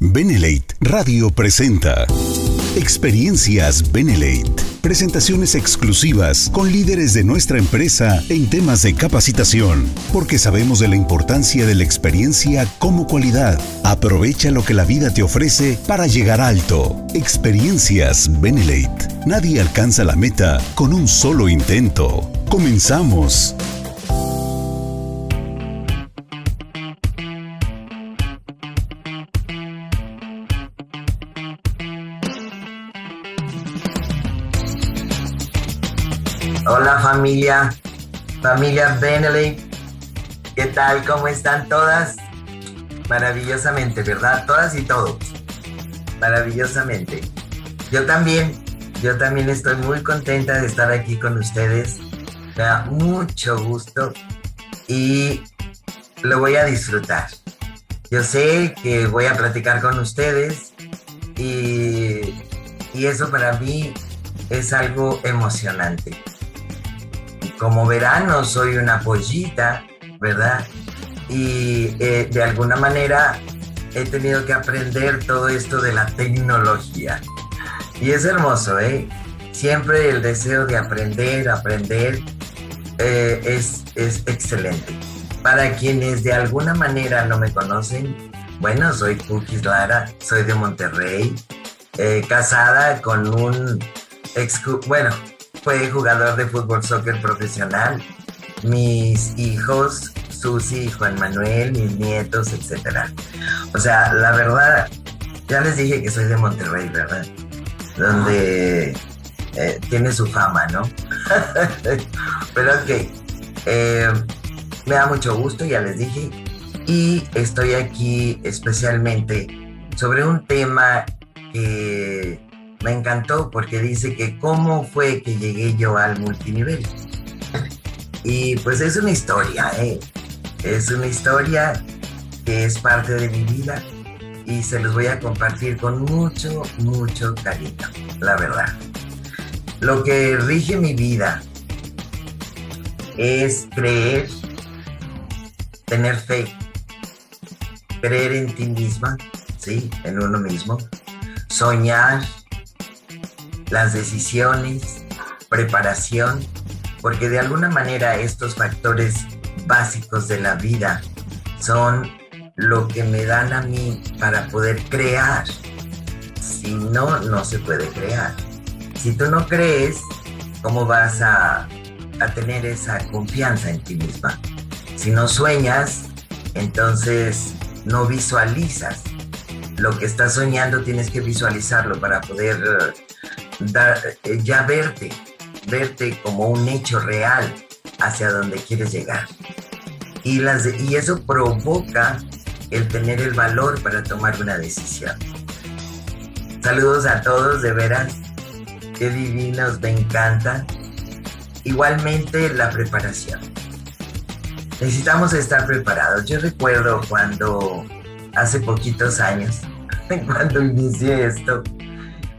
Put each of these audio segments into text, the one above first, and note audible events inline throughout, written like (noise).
Benelate Radio presenta Experiencias Benelate. Presentaciones exclusivas con líderes de nuestra empresa en temas de capacitación, porque sabemos de la importancia de la experiencia como cualidad. Aprovecha lo que la vida te ofrece para llegar alto. Experiencias Benelate. Nadie alcanza la meta con un solo intento. Comenzamos. Familia, familia Beneley. ¿Qué tal? ¿Cómo están todas? Maravillosamente, ¿verdad? Todas y todos. Maravillosamente. Yo también, yo también estoy muy contenta de estar aquí con ustedes. Me da mucho gusto y lo voy a disfrutar. Yo sé que voy a platicar con ustedes y, y eso para mí es algo emocionante como verán, no soy una pollita, ¿verdad? Y eh, de alguna manera he tenido que aprender todo esto de la tecnología. Y es hermoso, ¿eh? Siempre el deseo de aprender, aprender, eh, es, es excelente. Para quienes de alguna manera no me conocen, bueno, soy Cookies Lara, soy de Monterrey, eh, casada con un ex, bueno, fue jugador de fútbol soccer profesional. Mis hijos, Susi y Juan Manuel, mis nietos, etcétera. O sea, la verdad, ya les dije que soy de Monterrey, ¿verdad? Donde eh, tiene su fama, ¿no? (laughs) Pero ok, eh, me da mucho gusto, ya les dije, y estoy aquí especialmente sobre un tema que me encantó porque dice que cómo fue que llegué yo al multinivel. Y pues es una historia, ¿eh? Es una historia que es parte de mi vida y se los voy a compartir con mucho, mucho cariño, la verdad. Lo que rige mi vida es creer, tener fe, creer en ti misma, ¿sí? En uno mismo, soñar, las decisiones, preparación, porque de alguna manera estos factores básicos de la vida son lo que me dan a mí para poder crear. Si no, no se puede crear. Si tú no crees, ¿cómo vas a, a tener esa confianza en ti misma? Si no sueñas, entonces no visualizas. Lo que estás soñando tienes que visualizarlo para poder eh, ya verte, verte como un hecho real hacia donde quieres llegar. Y, las, y eso provoca el tener el valor para tomar una decisión. Saludos a todos, de veras, qué divinos, me encanta. Igualmente la preparación. Necesitamos estar preparados. Yo recuerdo cuando hace poquitos años, (laughs) cuando inicié esto,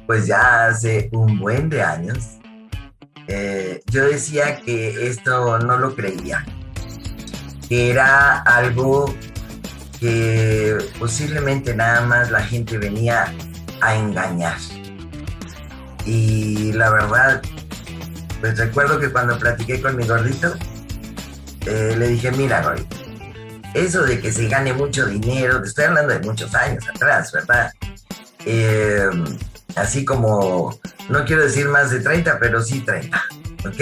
pues ya hace un buen de años, eh, yo decía que esto no lo creía, que era algo que posiblemente nada más la gente venía a engañar. Y la verdad, pues recuerdo que cuando platiqué con mi gordito, eh, le dije, mira, gordito, eso de que se gane mucho dinero, te estoy hablando de muchos años atrás, ¿verdad? Eh, así como, no quiero decir más de 30, pero sí 30, ¿ok?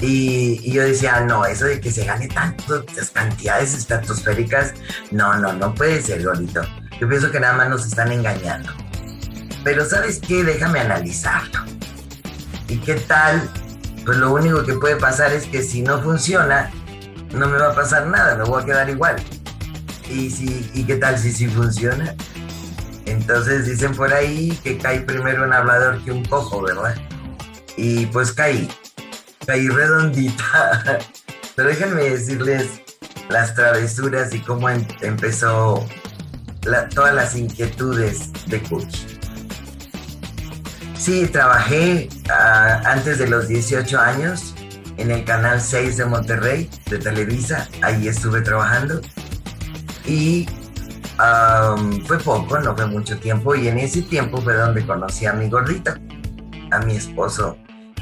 Y, yo decía, no, eso de que se gane tantas cantidades estratosféricas, no, no, no puede ser, Golito. Yo pienso que nada más nos están engañando. Pero ¿sabes qué? Déjame analizarlo. ¿Y qué tal? Pues lo único que puede pasar es que si no funciona, no me va a pasar nada, me voy a quedar igual. ¿Y, si, ¿y qué tal si sí funciona? Entonces dicen por ahí que cae primero un hablador que un cojo, ¿verdad? Y pues caí, caí redondita. (laughs) Pero déjenme decirles las travesuras y cómo em-, empezó todas las inquietudes de Cookie. Sí, trabajé ah, antes de los 18 años en el canal 6 de Monterrey, de Televisa. Ahí estuve trabajando. Y fue poco, no fue mucho tiempo, y en ese tiempo fue donde conocí a mi gordita, a mi esposo.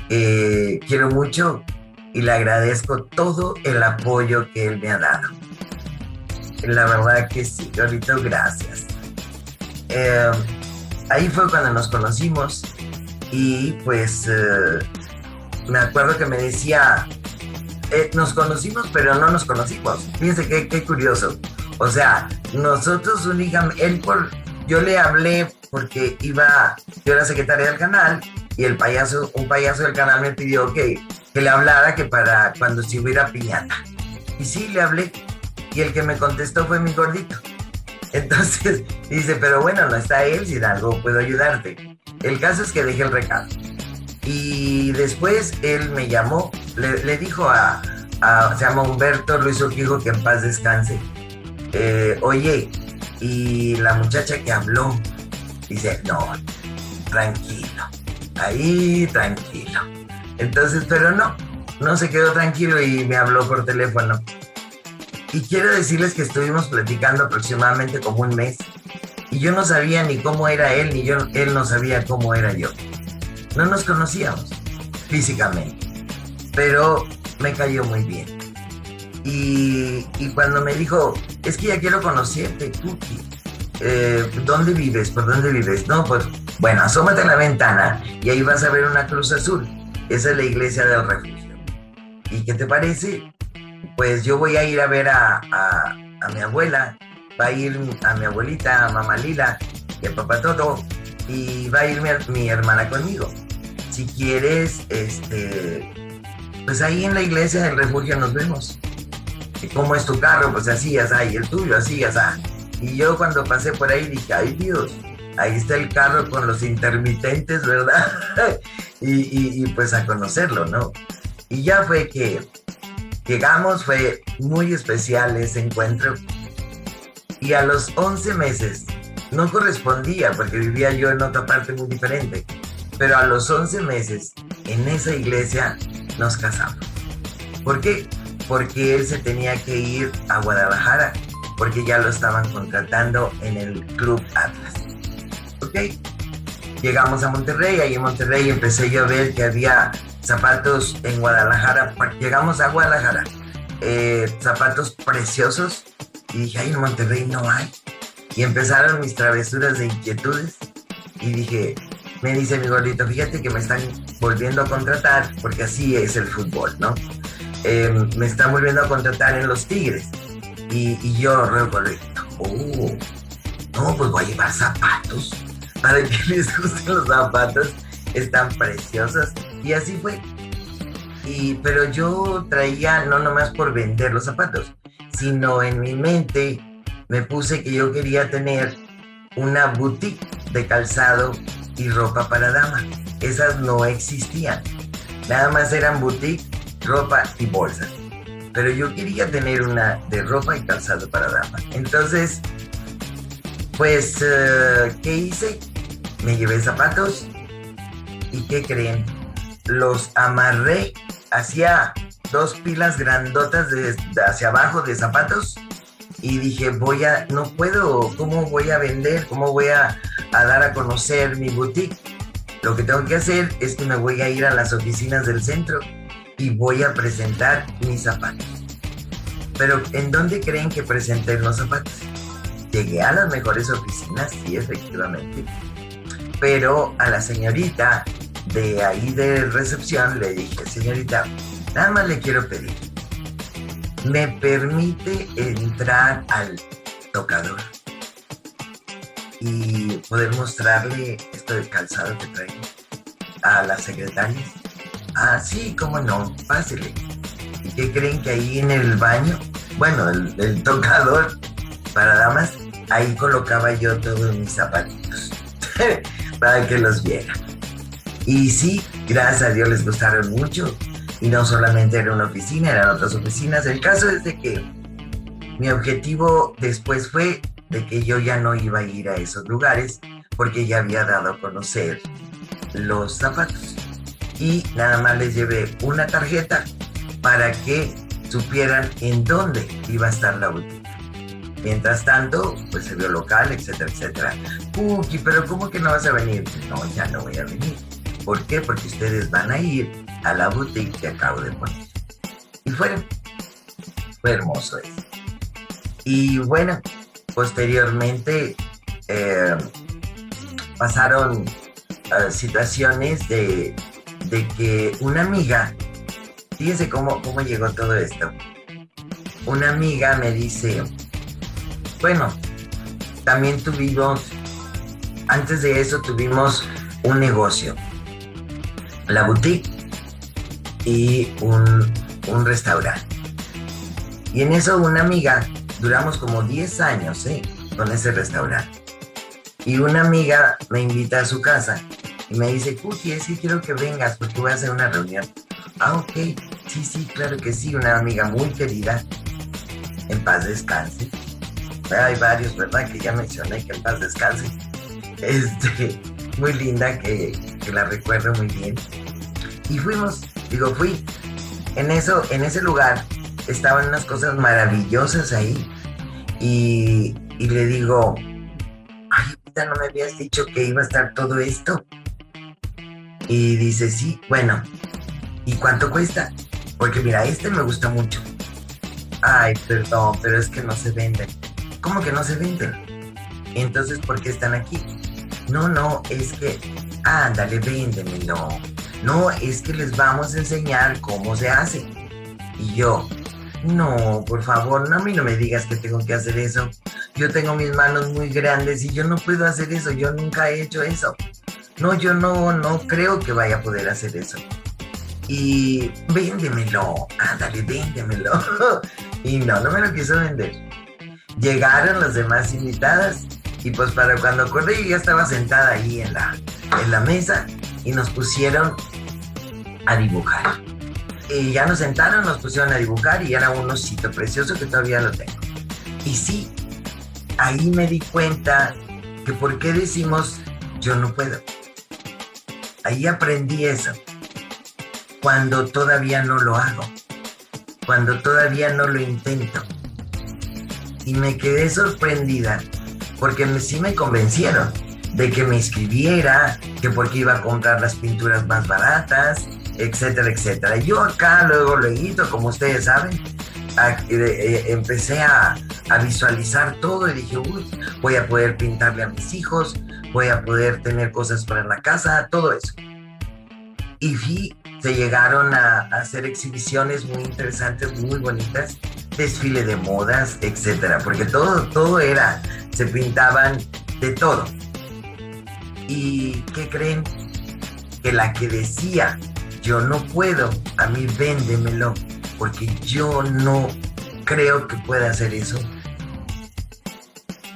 quiero mucho y le agradezco todo el apoyo que él me ha dado. La verdad que sí, gordito, gracias. Eh, ahí fue cuando nos conocimos y pues eh, me acuerdo que me decía, eh, nos conocimos pero no nos conocimos. Fíjense qué, qué curioso. O sea, nosotros únicamente, él por, yo le hablé porque iba, yo era secretaria del canal y el payaso, un payaso del canal me pidió que, que le hablara que para cuando se hubiera piñata. Y sí, le hablé. Y el que me contestó fue mi gordito. (laughs) Entonces dice, pero bueno, no está él, si algo puedo ayudarte. El caso es que dejé el recado. Y después él me llamó, le, dijo a, se llama Humberto Luis Urquijo, que en paz descanse. Eh, oye, y la muchacha que habló, dice, no, tranquilo, ahí tranquilo. Entonces, pero no, no se quedó tranquilo y me habló por teléfono. Y quiero decirles que estuvimos platicando aproximadamente como un mes y yo no sabía ni cómo era él, ni yo, él no sabía cómo era yo. No nos conocíamos físicamente, pero me cayó muy bien. Y, cuando me dijo, es que ya quiero conocerte, Tuki, eh, ¿dónde vives? ¿Por dónde vives? No, pues, bueno, asómate a la ventana y ahí vas a ver una cruz azul. Esa es la iglesia del refugio. ¿Y qué te parece? Pues yo voy a ir a ver a, a mi abuela va a ir a mi abuelita, a mamá Lila y a papá Toto, y va a ir mi, hermana conmigo. Si quieres, este, pues ahí en la iglesia del refugio nos vemos. ¿Y ¿Cómo es tu carro? Pues así, así, y el tuyo, así, así. Y yo cuando pasé por ahí dije, ay Dios, ahí está el carro con los intermitentes, ¿verdad? (laughs) y, y, pues a conocerlo, ¿no? Y ya fue que llegamos, fue muy especial ese encuentro y a los 11 meses no correspondía porque vivía yo en otra parte muy diferente, pero a los 11 meses en esa iglesia nos casamos. ¿Por qué? Porque él se tenía que ir a Guadalajara porque ya lo estaban contratando en el Club Atlas. ¿Ok? Llegamos a Monterrey, ahí en Monterrey empecé yo a ver que había zapatos en Guadalajara. Llegamos a Guadalajara, eh, zapatos preciosos y dije, ay, en Monterrey no hay. Y empezaron mis travesuras de inquietudes. Y dije, me dice mi gordito, fíjate que me están volviendo a contratar, porque así es el fútbol, ¿no? Em, me están volviendo a contratar en los Tigres. Y, yo recuerdo, oh, no, pues voy a llevar zapatos para que (laughs) les gusten los zapatos. Están preciosos. Y así fue. Y, pero yo traía, no nomás por vender los zapatos, sino en mi mente me puse que yo quería tener una boutique de calzado y ropa para dama. Esas no existían. Nada más eran boutique, ropa y bolsas. Pero yo quería tener una de ropa y calzado para dama. Entonces, pues, eh, ¿qué hice? Me llevé zapatos y ¿qué creen? Los amarré hacia dos pilas grandotas hacia abajo de zapatos y dije, voy a, no puedo, ¿cómo voy a vender? ¿Cómo voy a, a, dar a conocer mi boutique? Lo que tengo que hacer es que me voy a ir a las oficinas del centro y voy a presentar mis zapatos. Pero ¿en dónde creen que presenté los zapatos? Llegué a las mejores oficinas, sí, efectivamente. Pero a la señorita de ahí de recepción le dije, señorita, Nada más le quiero pedir. ¿Me permite entrar al tocador y poder mostrarle esto de calzado que traigo a las secretarias? Ah, sí, cómo no, pásele. ¿Y qué creen que ahí en el baño? Bueno, el, tocador para damas, ahí colocaba yo todos mis zapatitos (laughs) para que los vieran. Y sí, gracias a Dios les gustaron mucho y no solamente era una oficina, eran otras oficinas. El caso es de que mi objetivo después fue de que yo ya no iba a ir a esos lugares porque ya había dado a conocer los zapatos. Y nada más les llevé una tarjeta para que supieran en dónde iba a estar la boutique. Mientras tanto, pues se vio local, etcétera, etcétera. Cookie, pero ¿cómo que no vas a venir? No, ya no voy a venir. ¿Por qué? Porque ustedes van a ir a la boutique que acabo de poner. Y fue, fue hermoso eso. Y bueno, posteriormente eh, pasaron eh, situaciones de, de, que una amiga, fíjense cómo, cómo llegó todo esto. Una amiga me dice, bueno, también tuvimos, antes de eso tuvimos un negocio, la boutique y un, un restaurante. Y en eso una amiga, duramos como 10 años ¿eh? con ese restaurante. Y una amiga me invita a su casa y me dice, Cookie, es que quiero que vengas porque voy a hacer una reunión. Ah, ok, sí, sí, claro que sí, una amiga muy querida. En paz descanse. Hay varios, ¿verdad? Que ya mencioné que en paz descanse. Este, muy linda, que, que la recuerdo muy bien. Y fuimos, digo, fui. En eso, en ese lugar estaban unas cosas maravillosas ahí. Y, y le digo, ay, no me habías dicho que iba a estar todo esto. Y dice, sí, bueno, ¿y cuánto cuesta? Porque mira, este me gusta mucho. Ay, perdón, pero es que no se venden. ¿Cómo que no se venden? Entonces, ¿por qué están aquí? No, no, es que, ándale, véndemelo. No, es que les vamos a enseñar cómo se hace. Y yo, no, por favor, no, a mí no me digas que tengo que hacer eso. Yo tengo mis manos muy grandes y yo no puedo hacer eso. Yo nunca he hecho eso. No, yo no, no creo que vaya a poder hacer eso. Y véndemelo, ándale, véndemelo. (laughs) y no, no me lo quiso vender. Llegaron las demás invitadas y pues para cuando acordé yo ya estaba sentada ahí en la, en la mesa y nos pusieron a dibujar. Y ya nos sentaron, nos pusieron a dibujar y era un osito precioso que todavía lo tengo. Y sí, ahí me di cuenta que por qué decimos yo no puedo. Ahí aprendí eso. Cuando todavía no lo hago. Cuando todavía no lo intento. Y me quedé sorprendida porque sí me convencieron de que me inscribiera, que porque iba a comprar las pinturas más baratas, etcétera, etcétera. Yo acá luego, luego, como ustedes saben, eh, empecé a, a, visualizar todo y dije, uy, voy a poder pintarle a mis hijos, voy a poder tener cosas para la casa, todo eso. Y sí, se llegaron a, a hacer exhibiciones muy interesantes, muy bonitas, desfile de modas, etcétera, porque todo, todo era, se pintaban de todo. ¿Y qué creen? Que la que decía yo no puedo, a mí véndemelo, porque yo no creo que pueda hacer eso.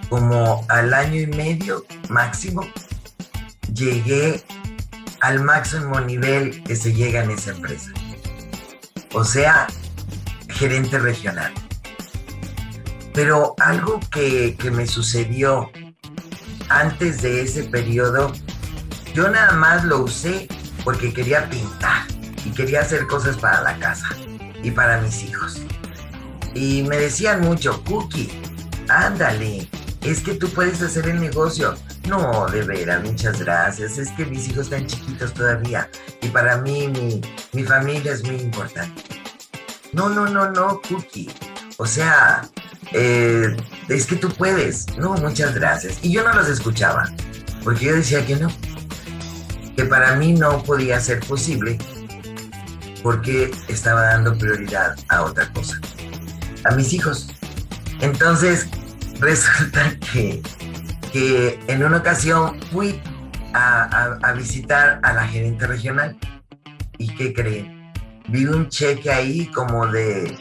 Como al año y medio máximo, llegué al máximo nivel que se llega en esa empresa. O sea, gerente regional. Pero algo que, que me sucedió antes de ese periodo, yo nada más lo usé porque quería pintar y quería hacer cosas para la casa y para mis hijos. Y me decían mucho, Cookie, ándale, es que tú puedes hacer el negocio. No, de veras, muchas gracias. Es que mis hijos están chiquitos todavía y para mí mi, mi familia es muy importante. No, no, no, no, Cookie. O sea, eh, es que tú puedes. No, muchas gracias. Y yo no los escuchaba, porque yo decía que no que para mí no podía ser posible porque estaba dando prioridad a otra cosa, a mis hijos. Entonces, resulta que, que en una ocasión fui a, a, visitar a la gerente regional y ¿qué creen? Vi un cheque ahí como de,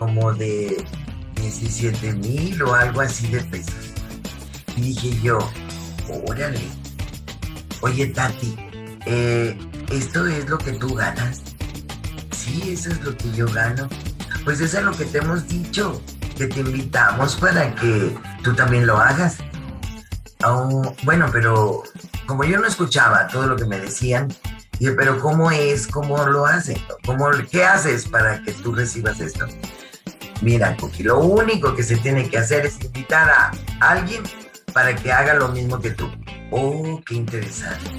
como de 17 mil o algo así de pesos. Y dije yo, órale, Oye, Tati, eh, ¿esto es lo que tú ganas? Sí, eso es lo que yo gano. Pues eso es lo que te hemos dicho, que te invitamos para que tú también lo hagas. Bueno, pero como yo no escuchaba todo lo que me decían, dije, pero ¿cómo es? ¿Cómo lo hacen? ¿Cómo, ¿Qué haces para que tú recibas esto? Mira, Cookie, lo único que se tiene que hacer es invitar a alguien para que haga lo mismo que tú. Oh, qué interesante.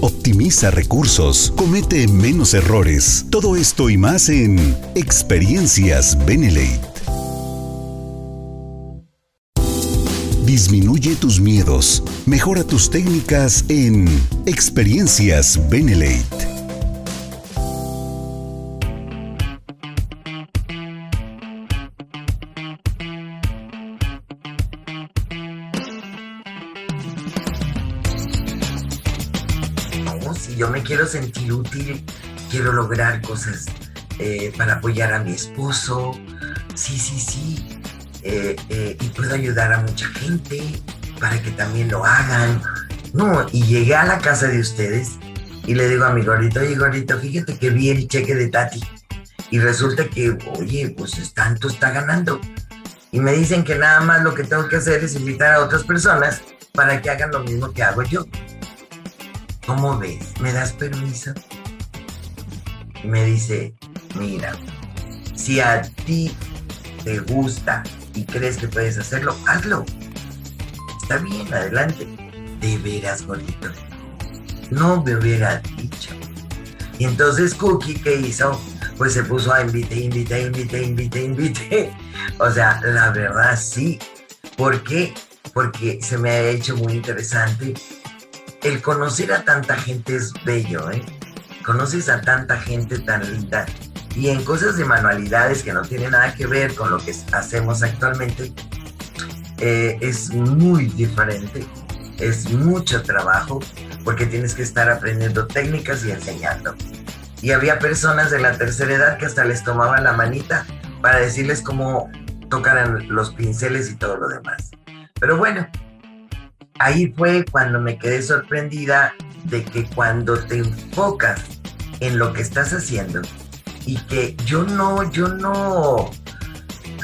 Optimiza recursos, comete menos errores. Todo esto y más en Experiencias Benelate. Disminuye tus miedos. Mejora tus técnicas en Experiencias Benelate. Yo me quiero sentir útil, quiero lograr cosas eh, para apoyar a mi esposo, sí, sí, sí, eh, eh, y puedo ayudar a mucha gente para que también lo hagan. No, y llegué a la casa de ustedes y le digo a mi gordito, oye gordito, fíjate que vi el cheque de Tati. Y resulta que, oye, pues tanto está ganando. Y me dicen que nada más lo que tengo que hacer es invitar a otras personas para que hagan lo mismo que hago yo. ¿Cómo ves? ¿Me das permiso? Y me dice, mira, si a ti te gusta y crees que puedes hacerlo, hazlo. Está bien, adelante. De veras, gordito. No me hubiera dicho. Y entonces Cookie, ¿qué hizo? Pues se puso a invite, invite, invite, invite, invite. (laughs) O sea, la verdad sí. ¿Por qué? Porque se me ha hecho muy interesante el conocer a tanta gente es bello, ¿eh? Conoces a tanta gente tan linda y en cosas de manualidades que no tienen nada que ver con lo que hacemos actualmente, eh, es muy diferente, es mucho trabajo porque tienes que estar aprendiendo técnicas y enseñando. Y había personas de la tercera edad que hasta les tomaban la manita para decirles cómo tocaran los pinceles y todo lo demás. Pero bueno, ahí fue cuando me quedé sorprendida de que cuando te enfocas en lo que estás haciendo y que yo no, yo no,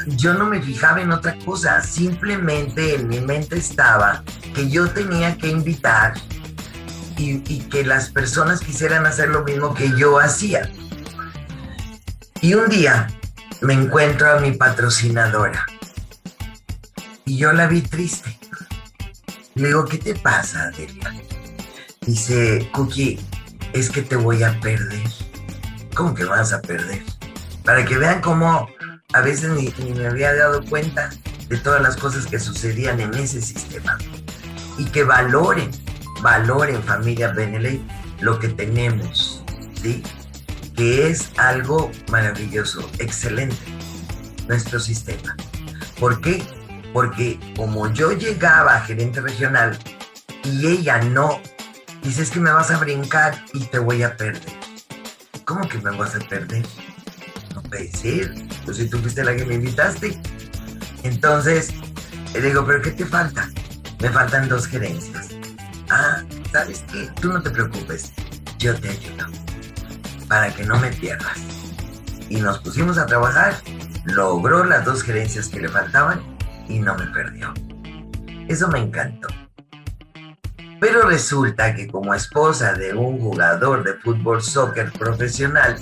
yo no me fijaba en otra cosa, simplemente en mi mente estaba que yo tenía que invitar y, y que las personas quisieran hacer lo mismo que yo hacía. Y un día me encuentro a mi patrocinadora y yo la vi triste le digo, ¿qué te pasa, Delia? Dice, Cookie, es que te voy a perder. ¿Cómo que vas a perder? Para que vean cómo a veces ni, me había dado cuenta de todas las cosas que sucedían en ese sistema. Y que valoren, valoren familia Beneley lo que tenemos, ¿sí? Que es algo maravilloso, excelente, nuestro sistema. ¿Por qué? Porque como yo llegaba a gerente regional y ella no, dices que me vas a brincar y te voy a perder. ¿Cómo que me vas a perder? No puede ser. Pues si tú fuiste la que me invitaste. Entonces, le digo, ¿pero qué te falta? Me faltan dos gerencias. Ah, ¿sabes qué? Tú no te preocupes. Yo te ayudo. Para que no me pierdas. Y nos pusimos a trabajar. Logró las dos gerencias que le faltaban y no me perdió. Eso me encantó. Pero resulta que como esposa de un jugador de fútbol soccer profesional,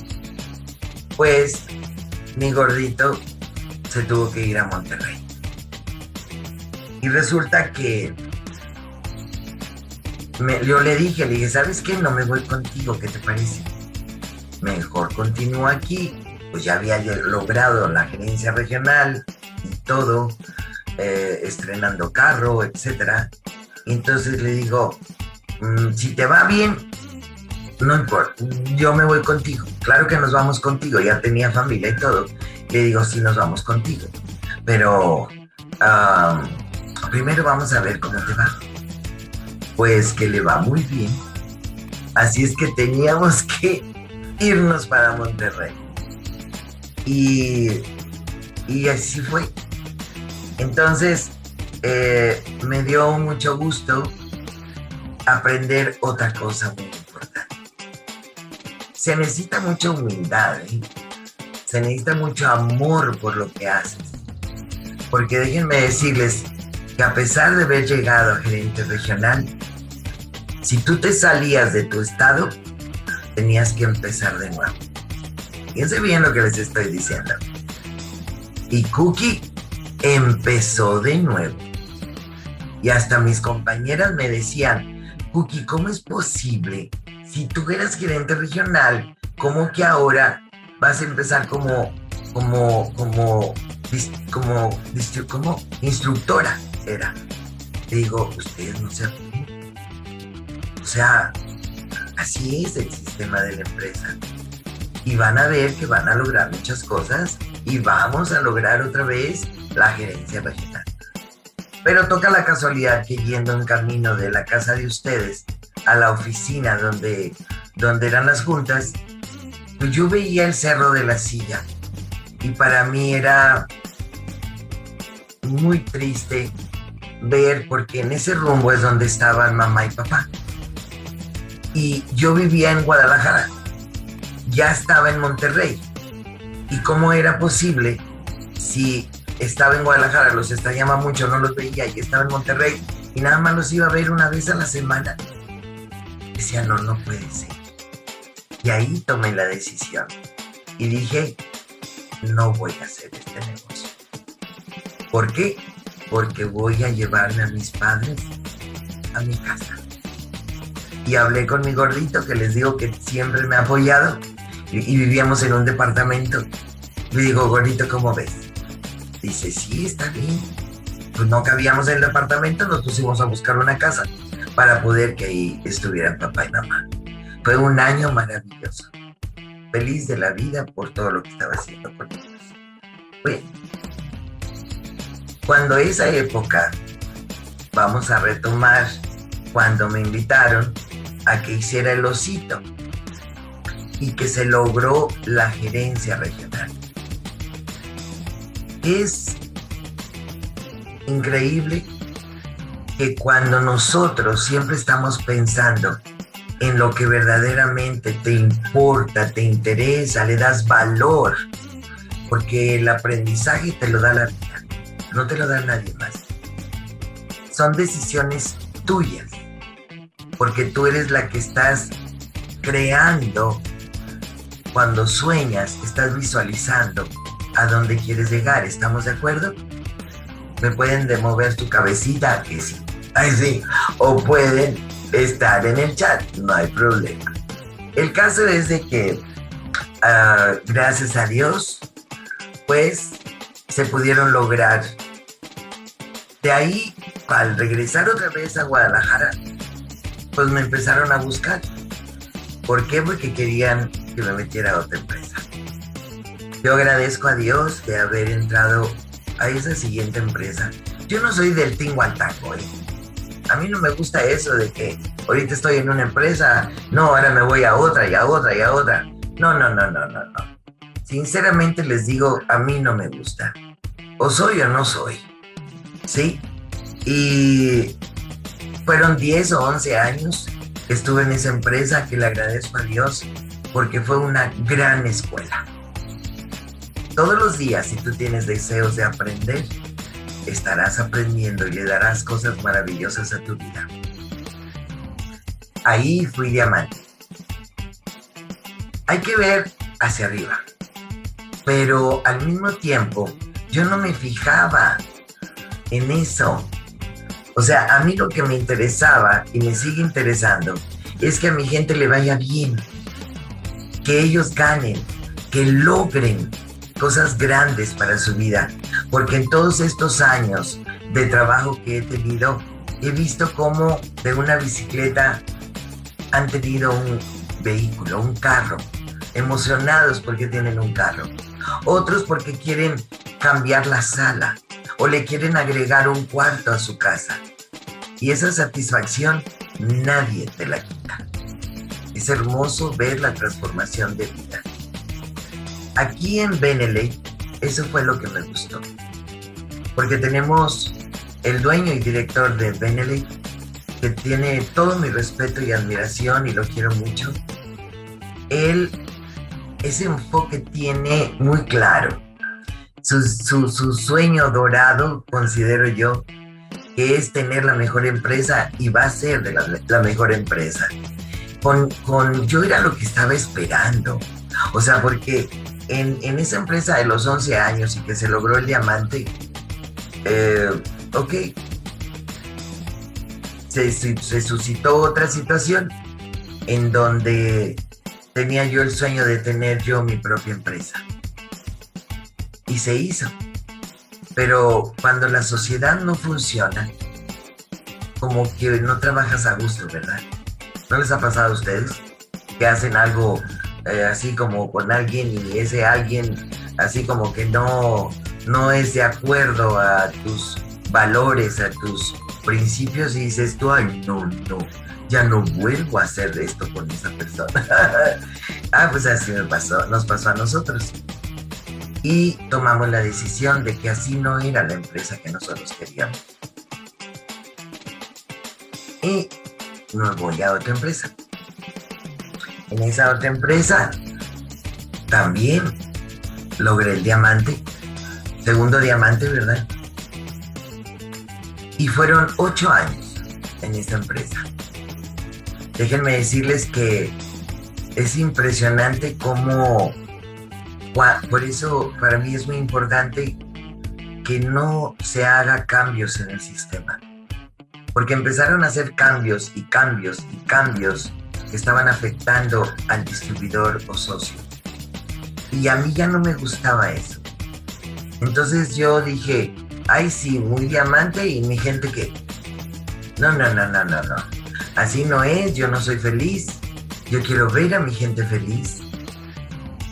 pues mi gordito se tuvo que ir a Monterrey. Y resulta que yo le dije, le dije, ¿sabes qué? No me voy contigo, ¿qué te parece? Mejor continúo aquí, pues ya había logrado la gerencia regional y todo, eh, estrenando carro, etcétera. Entonces le digo, mm, si te va bien, no importa, yo me voy contigo. Claro que nos vamos contigo, ya tenía familia y todo. Le digo, sí, nos vamos contigo. Pero primero vamos a ver cómo te va. Pues que le va muy bien. Así es que teníamos (laughs) que irnos para Monterrey. Y, y así fue. Entonces, eh, me dio mucho gusto aprender otra cosa muy importante. Se necesita mucha humildad, ¿eh? se necesita mucho amor por lo que haces. Porque déjenme decirles que a pesar de haber llegado a gerente regional, si tú te salías de tu estado, tenías que empezar de nuevo. Fíjense bien lo que les estoy diciendo. Y Cookie empezó de nuevo. Y hasta mis compañeras me decían, Cookie, ¿cómo es posible? Si tú eras gerente regional, ¿cómo que ahora vas a empezar como, como, como, como, como instructora? Era. digo, ustedes no se O sea, así es el sistema de la empresa. Y van a ver que van a lograr muchas cosas y vamos a lograr otra vez la gerencia regional. Pero toca la casualidad que yendo en camino de la casa de ustedes a la oficina donde, donde eran las juntas, pues yo veía el cerro de la silla y para mí era muy triste ver porque en ese rumbo es donde estaban mamá y papá. Y yo vivía en Guadalajara, ya estaba en Monterrey y cómo era posible si estaba en Guadalajara, los extrañaba mucho, no los veía y estaba en Monterrey y nada más los iba a ver una vez a la semana. Decía, no, no puede ser. Y ahí tomé la decisión y dije, no voy a hacer este negocio. ¿Por qué? Porque voy a llevarme a mis padres a mi casa. Y hablé con mi gordito que les digo que siempre me ha apoyado y, vivíamos en un departamento. Le digo, gordito, ¿cómo ves? Dice, sí, está bien. Pues no cabíamos en el departamento, nos pusimos a buscar una casa para poder que ahí estuvieran papá y mamá. Fue un año maravilloso. Feliz de la vida por todo lo que estaba haciendo con ellos. Bueno, cuando esa época, vamos a retomar, cuando me invitaron a que hiciera el osito y que se logró la gerencia regional. Es increíble que cuando nosotros siempre estamos pensando en lo que verdaderamente te importa, te interesa, le das valor, porque el aprendizaje te lo da la vida, no te lo da nadie más. Son decisiones tuyas, porque tú eres la que estás creando cuando sueñas, estás visualizando a dónde quieres llegar. ¿Estamos de acuerdo? Me pueden demover tu cabecita, que sí. Ay, sí. O pueden estar en el chat, no hay problema. El caso es de que, ah, gracias a Dios, pues se pudieron lograr. De ahí, al regresar otra vez a Guadalajara, pues me empezaron a buscar. ¿Por qué? Porque querían que me metiera a otra empresa. Yo agradezco a Dios de haber entrado a esa siguiente empresa. Yo no soy del Tinguantaco, ¿eh? A mí no me gusta eso de que ahorita estoy en una empresa, no, ahora me voy a otra y a otra y a otra. No, no, no, no, no, no. Sinceramente les digo, a mí no me gusta. O soy o no soy. ¿Sí? Y fueron 10 o 11 años que estuve en esa empresa que le agradezco a Dios porque fue una gran escuela. Todos los días, si tú tienes deseos de aprender, estarás aprendiendo y le darás cosas maravillosas a tu vida. Ahí fui diamante. Hay que ver hacia arriba, pero al mismo tiempo yo no me fijaba en eso. O sea, a mí lo que me interesaba y me sigue interesando es que a mi gente le vaya bien, que ellos ganen, que logren cosas grandes para su vida, porque en todos estos años de trabajo que he tenido, he visto cómo de una bicicleta han tenido un vehículo, un carro, emocionados porque tienen un carro, otros porque quieren cambiar la sala o le quieren agregar un cuarto a su casa. Y esa satisfacción nadie te la quita. Es hermoso ver la transformación de vida. Aquí en Beneley, eso fue lo que me gustó. Porque tenemos el dueño y director de Beneley, que tiene todo mi respeto y admiración y lo quiero mucho. Él ese enfoque tiene muy claro. Su, su, sueño dorado, considero yo, que es tener la mejor empresa y va a ser de la, la mejor empresa con, yo era lo que estaba esperando. O sea, porque en, esa empresa de los 11 años y que se logró el diamante, eh, ok, se, se suscitó otra situación en donde tenía yo el sueño de tener yo mi propia empresa. Y se hizo. Pero cuando la sociedad no funciona, como que no trabajas a gusto, ¿verdad? ¿No les ha pasado a ustedes que hacen algo eh, así como con alguien y ese alguien así como que no, no es de acuerdo a tus valores, a tus principios y dices tú, ay, no, no, ya no vuelvo a hacer esto con esa persona. (laughs) ah, pues así me pasó, nos pasó a nosotros. Y tomamos la decisión de que así no era la empresa que nosotros queríamos. Y nos voy a otra empresa. En esa otra empresa también logré el diamante, segundo diamante, ¿verdad? Y fueron ocho años en esa empresa. Déjenme decirles que es impresionante cómo, por eso para mí es muy importante que no se haga cambios en el sistema. Porque empezaron a hacer cambios y cambios y cambios que estaban afectando al distribuidor o socio. Y a mí ya no me gustaba eso. Entonces yo dije, ay sí, muy diamante y mi gente que... No, no, no, no, no, no así no es, yo no soy feliz, yo quiero ver a mi gente feliz.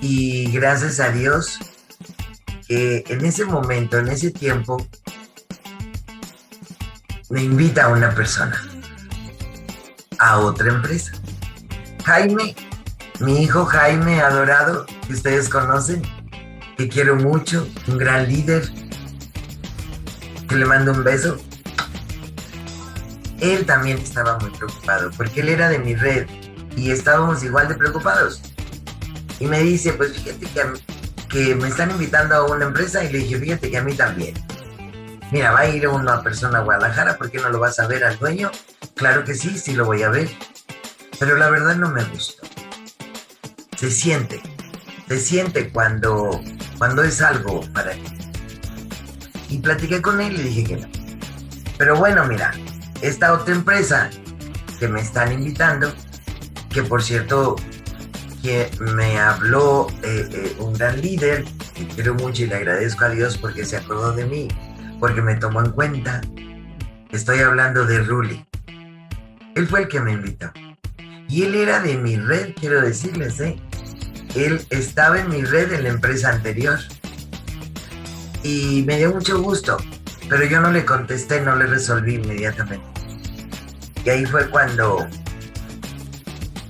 Y gracias a Dios que en ese momento, en ese tiempo, me invita a una persona, a otra empresa. Jaime, mi hijo Jaime adorado, que ustedes conocen, que quiero mucho, un gran líder, que le mando un beso él también estaba muy preocupado, porque él era de mi red y estábamos igual de preocupados. Y me dice, pues fíjate que, me están invitando a una empresa y le dije, fíjate que a mí también. Mira, va a ir una persona a Guadalajara, ¿por qué no lo vas a ver al dueño? Claro que sí, sí lo voy a ver. Pero la verdad no me gustó. Se siente, se siente cuando, cuando es algo para ti. Y platiqué con él y dije que no. Pero bueno, mira, esta otra empresa que me están invitando, que por cierto que me habló eh, eh, un gran líder, que quiero mucho y le agradezco a Dios porque se acordó de mí, porque me tomó en cuenta. Estoy hablando de Ruli. Él fue el que me invitó. Y él era de mi red, quiero decirles, ¿eh? Él estaba en mi red en la empresa anterior. Y me dio mucho gusto pero yo no le contesté, no le resolví inmediatamente. Y ahí fue cuando,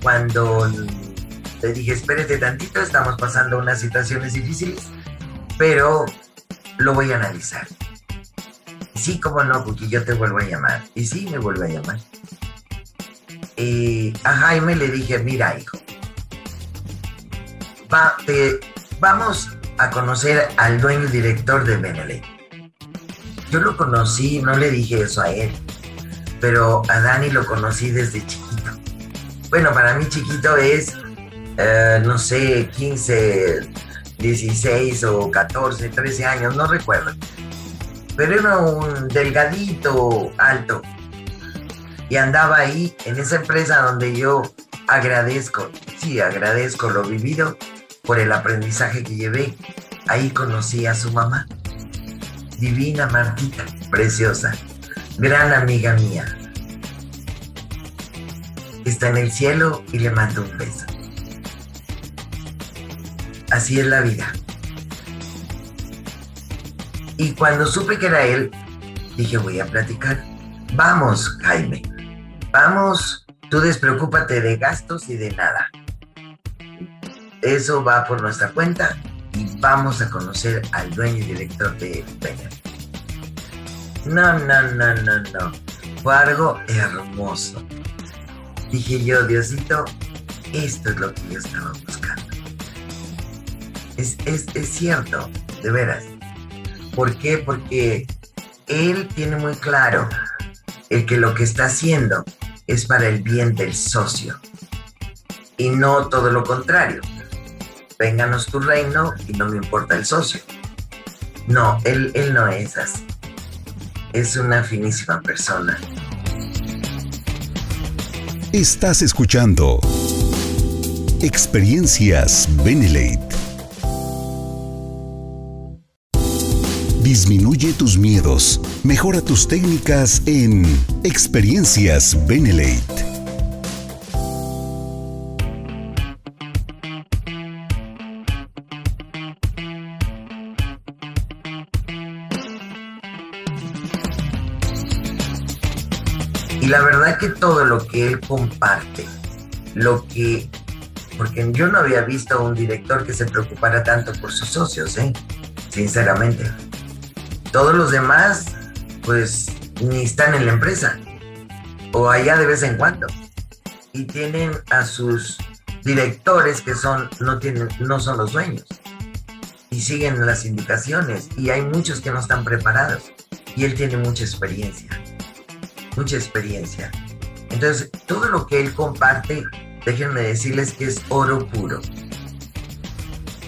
cuando le dije, espérate tantito, estamos pasando unas situaciones difíciles, pero lo voy a analizar. Sí, cómo no, porque yo te vuelvo a llamar. Y sí, me vuelve a llamar. A Jaime le dije, mira, hijo, va, vamos a conocer al dueño y director de Benelete yo lo conocí, no le dije eso a él, pero a Dani lo conocí desde chiquito. Bueno, para mí chiquito es, eh, no sé, 15, 16 o 14, 13 años, no recuerdo. Pero era un delgadito, alto. Y andaba ahí en esa empresa donde yo agradezco, sí, agradezco lo vivido por el aprendizaje que llevé. Ahí conocí a su mamá divina Martita, preciosa, gran amiga mía. Está en el cielo y le mando un beso. Así es la vida. Y cuando supe que era él, dije, voy a platicar. Vamos, Jaime. Vamos, tú despreocúpate de gastos y de nada. Eso va por nuestra cuenta vamos a conocer al dueño y director de Peña. No, no, no, no, no. Fue algo hermoso. Dije yo, Diosito, esto es lo que yo estaba buscando. Es, es, es cierto, de veras. ¿Por qué? Porque él tiene muy claro el que lo que está haciendo es para el bien del socio y no todo lo contrario. vénganos tu reino y no me importa el socio. No, él, él no es así. Es una finísima persona. Estás escuchando Experiencias Benelate. Disminuye tus miedos. Mejora tus técnicas en Experiencias Benelate. Y la verdad que todo lo que él comparte, lo que... Porque yo no había visto a un director que se preocupara tanto por sus socios, ¿eh? Sinceramente. Todos los demás, pues, ni están en la empresa. O allá de vez en cuando. Y tienen a sus directores que son, no, tienen, no son los dueños. Y siguen las indicaciones. Y hay muchos que no están preparados. Y él tiene mucha experiencia mucha experiencia. Entonces, todo lo que él comparte, déjenme decirles que es oro puro.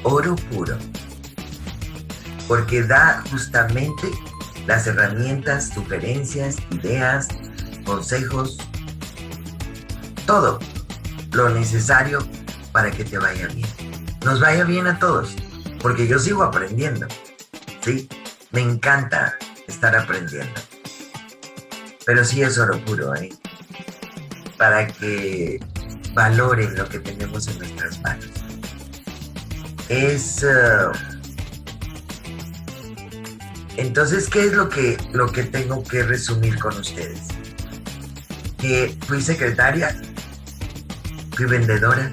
Oro puro. Porque da justamente las herramientas, sugerencias, ideas, consejos, todo lo necesario para que te vaya bien. Nos vaya bien a todos, porque yo sigo aprendiendo. ¿Sí? Me encanta estar aprendiendo. Pero sí es oro puro, ¿eh? Para que valoren lo que tenemos en nuestras manos. Es... Uh, entonces, ¿qué es lo que, lo que tengo que resumir con ustedes? Que fui secretaria, fui vendedora,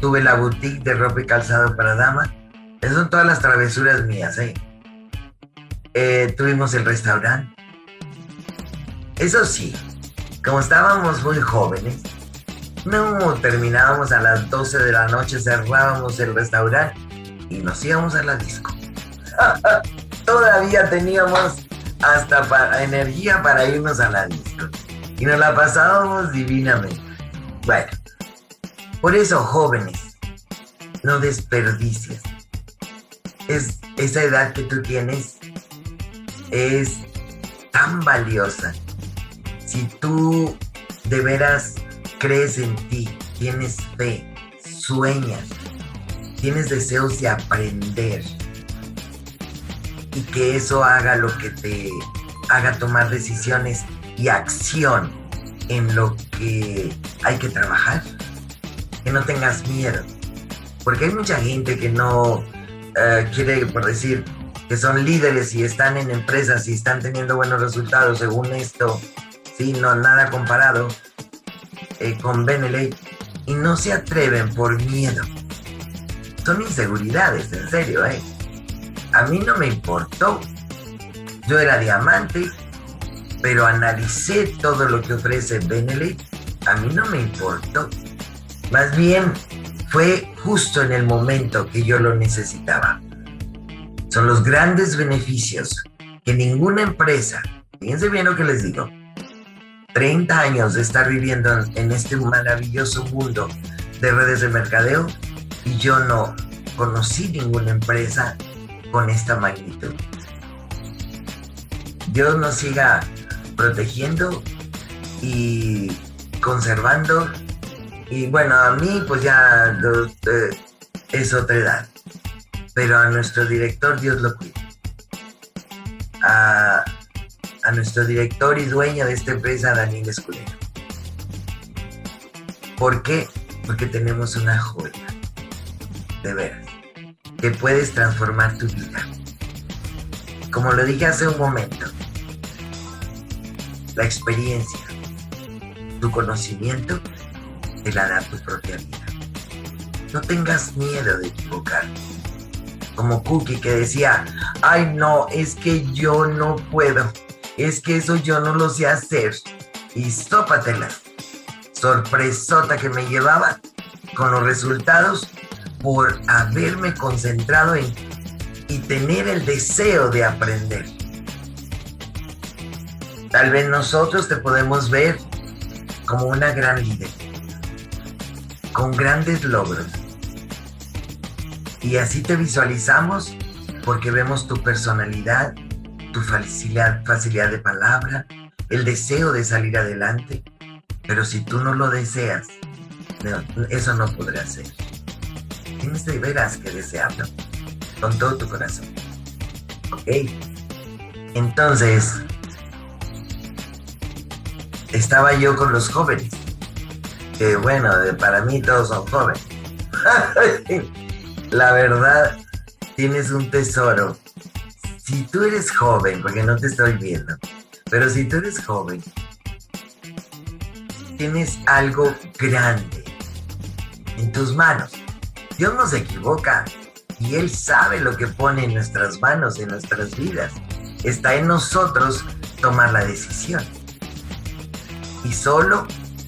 tuve la boutique de ropa y calzado para dama. Esas son todas las travesuras mías, ¿eh? eh tuvimos el restaurante, eso sí, como estábamos muy jóvenes, no terminábamos a las 12 de la noche, cerrábamos el restaurante y nos íbamos a la disco. (laughs) Todavía teníamos hasta para, energía para irnos a la disco. Y nos la pasábamos divinamente. Bueno, por eso jóvenes, no desperdicies. Es, esa edad que tú tienes es tan valiosa si tú de veras crees en ti, tienes fe, sueñas, tienes deseos de aprender y que eso haga lo que te haga tomar decisiones y acción en lo que hay que trabajar, que no tengas miedo, porque hay mucha gente que no eh, quiere, por decir, que son líderes y están en empresas y están teniendo buenos resultados según esto sí, no, nada comparado eh, con Beneley, y no se atreven por miedo. Son inseguridades, en serio, ¿eh? A mí no me importó. Yo era diamante, pero analicé todo lo que ofrece Beneley. A mí no me importó. Más bien, fue justo en el momento que yo lo necesitaba. Son los grandes beneficios que ninguna empresa, fíjense bien lo que les digo, 30 años de estar viviendo en este maravilloso mundo de redes de mercadeo y yo no conocí ninguna empresa con esta magnitud. Dios nos siga protegiendo y conservando. Y bueno, a mí pues ya eh, es otra edad. Pero a nuestro director Dios lo cuida. A, a nuestro director y dueño de esta empresa, Daniel Escudero. ¿Por qué? Porque tenemos una joya, de veras, que puedes transformar tu vida. Como lo dije hace un momento, la experiencia, tu conocimiento, te la da tu propia vida. No tengas miedo de equivocar. Como Cookie que decía, ay no, es que yo no puedo es que eso yo no lo sé hacer. Y stópatela. Sorpresota que me llevaba con los resultados por haberme concentrado en y tener el deseo de aprender. Tal vez nosotros te podemos ver como una gran líder, con grandes logros, Y así te visualizamos porque vemos tu personalidad, tu facilidad, facilidad de palabra, el deseo de salir adelante. Pero si tú no lo deseas, eso no podrá ser. Tienes de veras que desearlo con todo tu corazón. ¿Ok? Entonces, estaba yo con los jóvenes. Que bueno, para mí todos son jóvenes. (laughs) La verdad, tienes un tesoro. Si tú eres joven, porque no te estoy viendo, pero si tú eres joven, tienes algo grande en tus manos. Dios no se equivoca y Él sabe lo que pone en nuestras manos, en nuestras vidas. Está en nosotros tomar la decisión. Y solo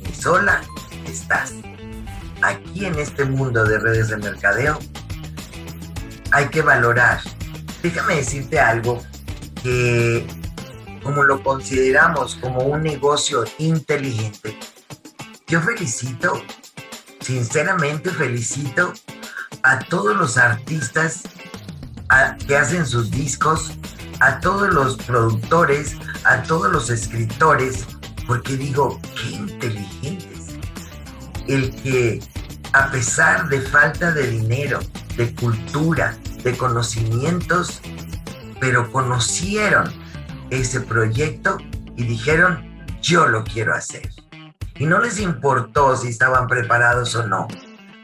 y sola estás. Aquí en este mundo de redes de mercadeo hay que valorar. Déjame decirte algo que como lo consideramos como un negocio inteligente, yo felicito, sinceramente felicito a todos los artistas que hacen sus discos, a todos los productores, a todos los escritores, porque digo, qué inteligentes. El que a pesar de falta de dinero, de cultura, de conocimientos, pero conocieron ese proyecto y dijeron, yo lo quiero hacer. Y no les importó si estaban preparados o no,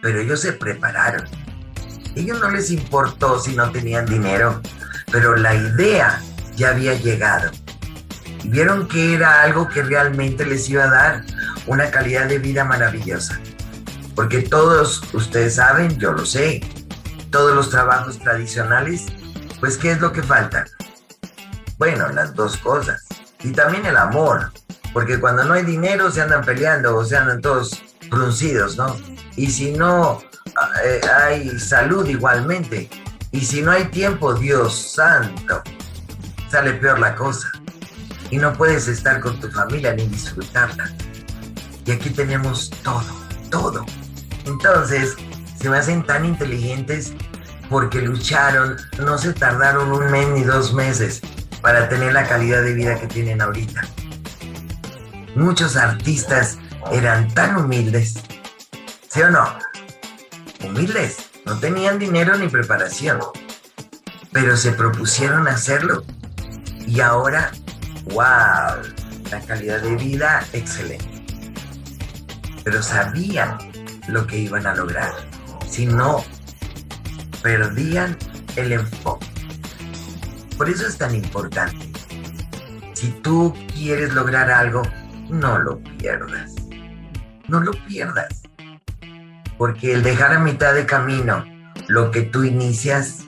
pero ellos se prepararon. Ellos no les importó si no tenían dinero, pero la idea ya había llegado. Y vieron que era algo que realmente les iba a dar una calidad de vida maravillosa. Porque todos ustedes saben, yo lo sé, todos los trabajos tradicionales, pues ¿qué es lo que falta? Bueno, las dos cosas. Y también el amor, porque cuando no hay dinero se andan peleando o se andan todos ¿no? Y si no eh, hay salud igualmente, y si no hay tiempo, Dios santo, sale peor la cosa. Y no puedes estar con tu familia ni disfrutarla. Y aquí tenemos todo, todo. Entonces, se me hacen tan inteligentes porque lucharon, no se tardaron un mes ni dos meses para tener la calidad de vida que tienen ahorita. Muchos artistas eran tan humildes, ¿sí o no? Humildes, no tenían dinero ni preparación, pero se propusieron hacerlo y ahora, wow, la calidad de vida excelente. Pero sabían lo que iban a lograr. Si no, perdían el enfoque. Por eso es tan importante. Si tú quieres lograr algo, no lo pierdas. No lo pierdas. Porque el dejar a mitad de camino lo que tú inicias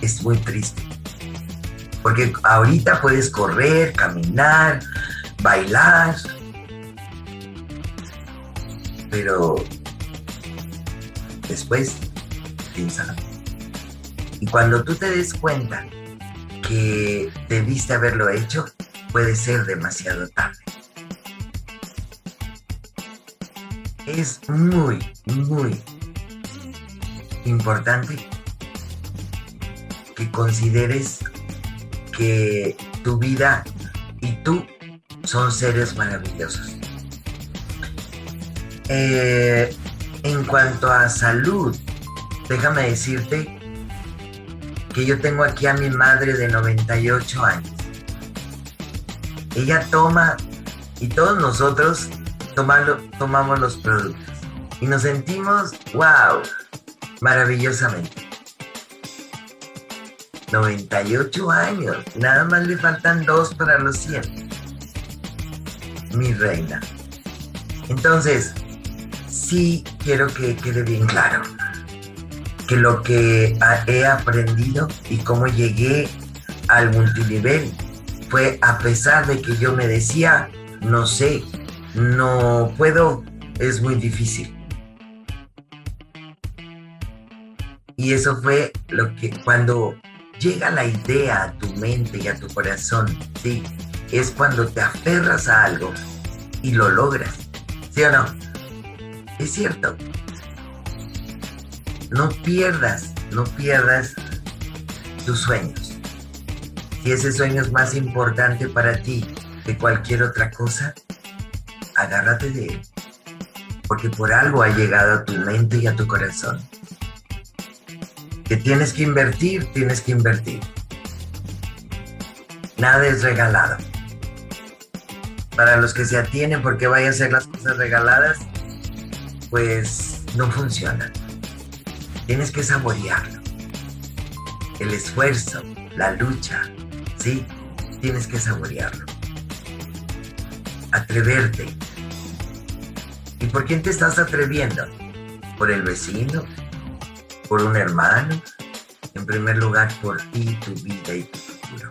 es muy triste. Porque ahorita puedes correr, caminar, bailar, pero después piénsalo. Y cuando tú te des cuenta que debiste haberlo hecho, puede ser demasiado tarde. Es muy, muy importante que consideres que tu vida y tú son seres maravillosos. Eh, en cuanto a salud, déjame decirte que yo tengo aquí a mi madre de 98 años. Ella toma y todos nosotros tomamos los productos y nos sentimos, wow, maravillosamente. 98 años, nada más le faltan dos para los 100. Mi reina. Entonces, sí quiero que quede bien claro que lo que he aprendido y cómo llegué al multinivel fue a pesar de que yo me decía, no sé, no puedo, es muy difícil. Y eso fue lo que cuando llega la idea a tu mente y a tu corazón, ¿sí? Es cuando te aferras a algo y lo logras. ¿Sí o no? Es cierto. no pierdas, no pierdas tus sueños. Si ese sueño es más importante para ti que cualquier otra cosa, agárrate de él. Porque por algo ha llegado a tu mente y a tu corazón. Que tienes que invertir, tienes que invertir. Nada es regalado. Para los que se atienen porque vayan a ser las cosas regaladas, pues no funciona. Tienes que saborearlo. El esfuerzo, la lucha, ¿sí? Tienes que saborearlo. Atreverte. ¿Y por quién te estás atreviendo? ¿Por el vecino? ¿Por un hermano? En primer lugar, por ti, tu vida y tu futuro.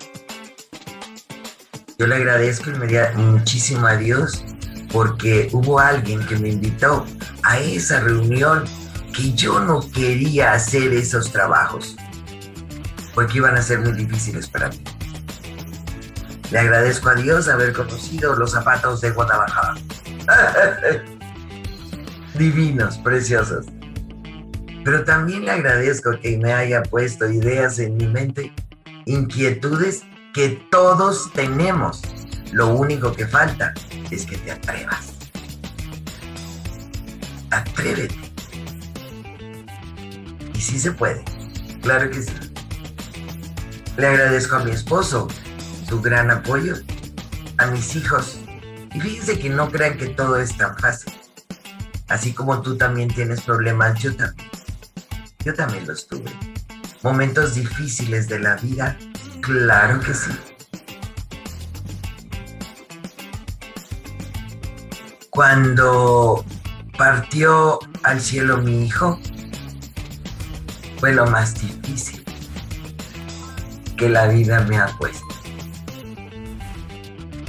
Yo le agradezco muchísimo a Dios porque hubo alguien que me invitó a esa reunión que yo no quería hacer esos trabajos porque iban a ser muy difíciles para mí. Le agradezco a Dios haber conocido los zapatos de Guadalajara. (laughs) Divinos, preciosos. Pero también le agradezco que me haya puesto ideas en mi mente, inquietudes que todos tenemos. Lo único que falta es que te atrevas. Atrévete. Y sí se puede. Claro que sí. Le agradezco a mi esposo su gran apoyo, a mis hijos. Y fíjense que no crean que todo es tan fácil. Así como tú también tienes problemas, yo también. Yo también los tuve. Momentos difíciles de la vida, claro que sí. Cuando partió al cielo mi hijo, fue lo más difícil que la vida me ha puesto.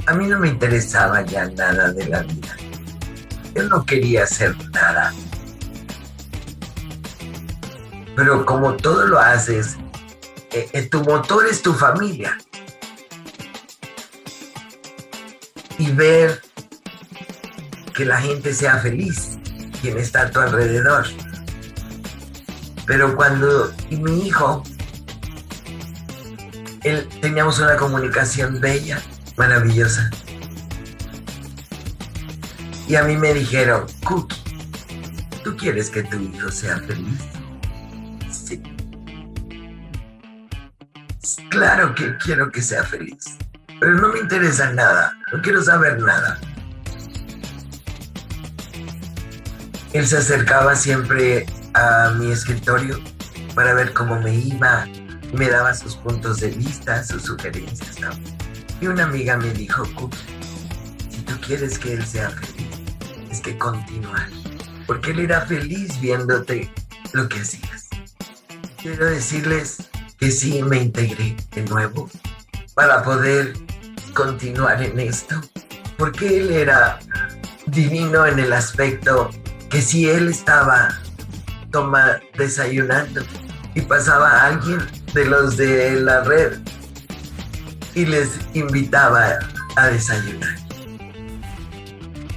A mí no me interesaba ya nada de la vida. Yo no quería hacer nada. Pero como todo lo haces, eh, eh, tu motor es tu familia. Y ver que la gente sea feliz, quien está a tu alrededor. Pero cuando y mi hijo, él teníamos una comunicación bella, maravillosa. Y a mí me dijeron, Cookie, ¿tú quieres que tu hijo sea feliz? Sí. Claro que quiero que sea feliz, pero no me interesa nada, no quiero saber nada. Él se acercaba siempre a mi escritorio para ver cómo me iba, me daba sus puntos de vista, sus sugerencias. Y una amiga me dijo, Cookie, si tú quieres que él sea feliz, es que continuar, porque él era feliz viéndote lo que hacías. Quiero decirles que sí me integré de nuevo para poder continuar en esto, porque él era divino en el aspecto que si él estaba toma, desayunando y pasaba alguien de los de la red y les invitaba a desayunar.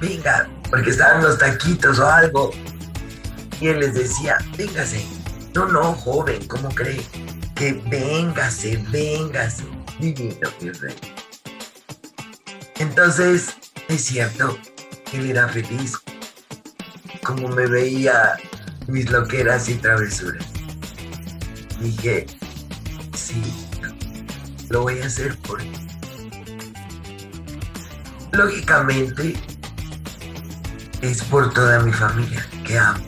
Venga, porque estaban los taquitos o algo. Y él les decía, véngase. No, no, joven, ¿cómo cree? Que véngase, véngase. Divino, mi rey. Entonces, es cierto, él era feliz como me veía mis loqueras y travesuras. Dije, sí, lo voy a hacer por él. Lógicamente, es por toda mi familia que amo.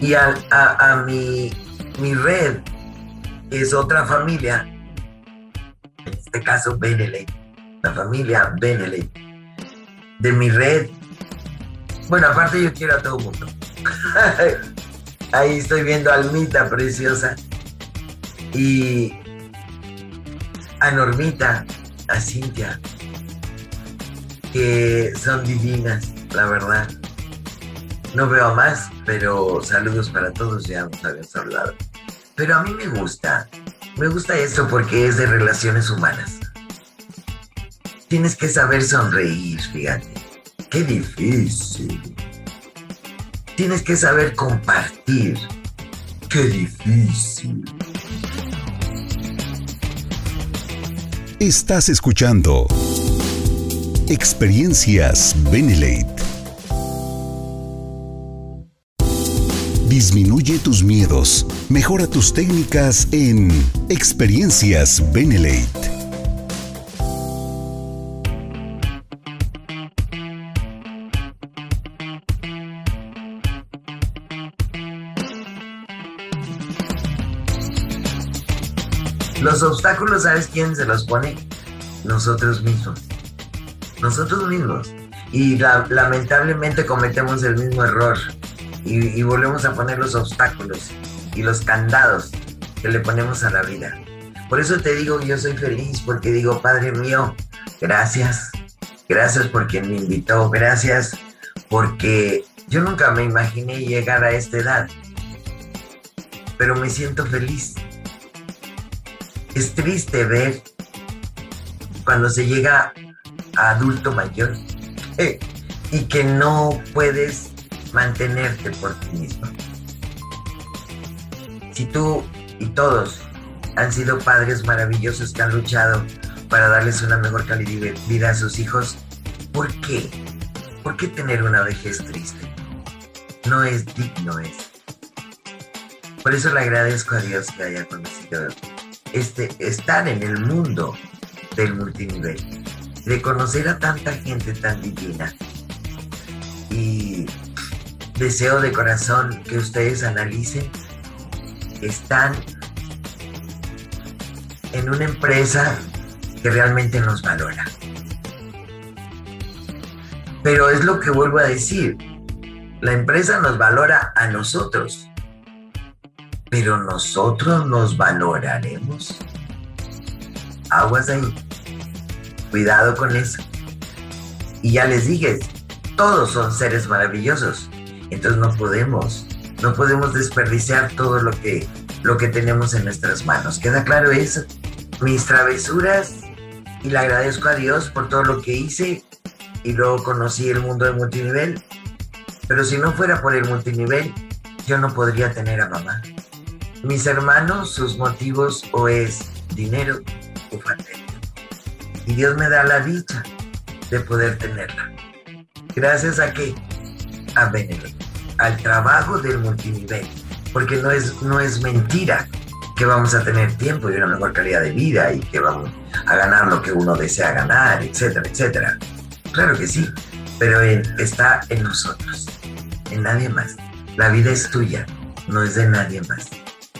Y a, a, mi, mi red es otra familia, en este caso Beneley, la familia Beneley. De mi red bueno, aparte yo quiero a todo el mundo. (laughs) Ahí estoy viendo a Almita preciosa. Y a Normita, a Cintia, que son divinas, la verdad. No veo más, pero saludos para todos, ya nos habíamos hablado. Pero a mí me gusta, me gusta esto porque es de relaciones humanas. Tienes que saber sonreír, fíjate. Qué difícil. Tienes que saber compartir. Qué difícil. Estás escuchando Experiencias Benelate. Disminuye tus miedos. Mejora tus técnicas en Experiencias Benelate. Los obstáculos, ¿sabes quién se los pone? Nosotros mismos. Nosotros mismos. Y lamentablemente cometemos el mismo error. Y, y volvemos a poner los obstáculos y los candados que le ponemos a la vida. Por eso te digo yo soy feliz, porque digo, Padre mío, gracias. Gracias por quien me invitó. Gracias porque yo nunca me imaginé llegar a esta edad. Pero me siento feliz es triste ver cuando se llega adulto mayor eh, y que no puedes mantenerte por ti mismo. Si tú y todos han sido padres maravillosos que han luchado para darles una mejor calidad de vida a sus hijos, ¿por qué? ¿Por qué tener una vejez triste? No es digno eso. Por eso le agradezco a Dios que haya conocido este, estar en el mundo del multinivel, de conocer a tanta gente tan divina. Y deseo de corazón que ustedes analicen, están en una empresa que realmente nos valora. Pero es lo que vuelvo a decir, la empresa nos valora a nosotros pero nosotros nos valoraremos. Aguas ahí. Cuidado con eso. Y ya les dije, todos son seres maravillosos. Entonces no podemos, no podemos desperdiciar todo lo que, lo que tenemos en nuestras manos. ¿Queda claro eso? Mis travesuras, y le agradezco a Dios por todo lo que hice y luego conocí el mundo del multinivel. Pero si no fuera por el multinivel, yo no podría tener a mamá. Mis hermanos, sus motivos o es dinero o familia. Y Dios me da la dicha de poder tenerla. Gracias a qué? A Benelete, al trabajo del multinivel. Porque no es, no es mentira que vamos a tener tiempo y una mejor calidad de vida y que vamos a ganar lo que uno desea ganar, etcétera, etcétera. Claro que sí, pero está en nosotros, en nadie más. La vida es tuya, no es de nadie más.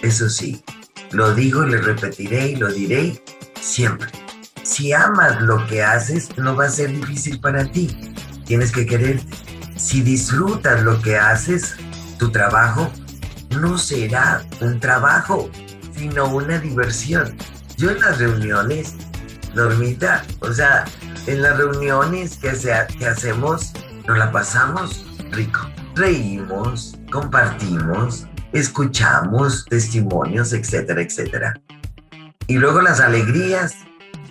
Eso sí, lo digo y le repetiré y lo diré siempre. Si amas lo que haces, no va a ser difícil para ti. Tienes que quererte. Si disfrutas lo que haces, tu trabajo no será un trabajo, sino una diversión. Yo en las reuniones, dormita, o sea, en las reuniones que, que hacemos, nos la pasamos rico. Reímos, compartimos, escuchamos testimonios, etcétera, etcétera. Y luego las alegrías.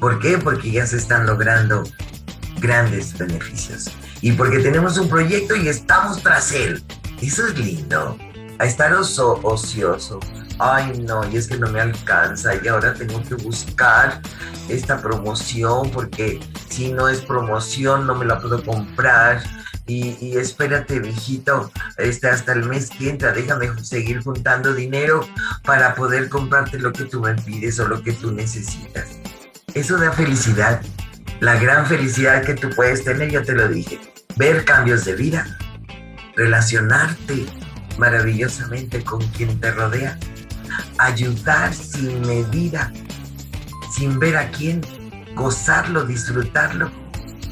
¿Por qué? Porque ya se están logrando grandes beneficios. Y porque tenemos un proyecto y estamos tras él. Eso es lindo. A estar ocioso. Ay, no, y es que no me alcanza y ahora tengo que buscar esta promoción porque si no es promoción no me la puedo comprar y, espérate, viejito, este, hasta el mes que entra, déjame seguir juntando dinero para poder comprarte lo que tú me pides o lo que tú necesitas. Eso da felicidad, la gran felicidad que tú puedes tener, ya te lo dije, ver cambios de vida, relacionarte maravillosamente con quien te rodea, ayudar sin medida, sin ver a quién, gozarlo, disfrutarlo.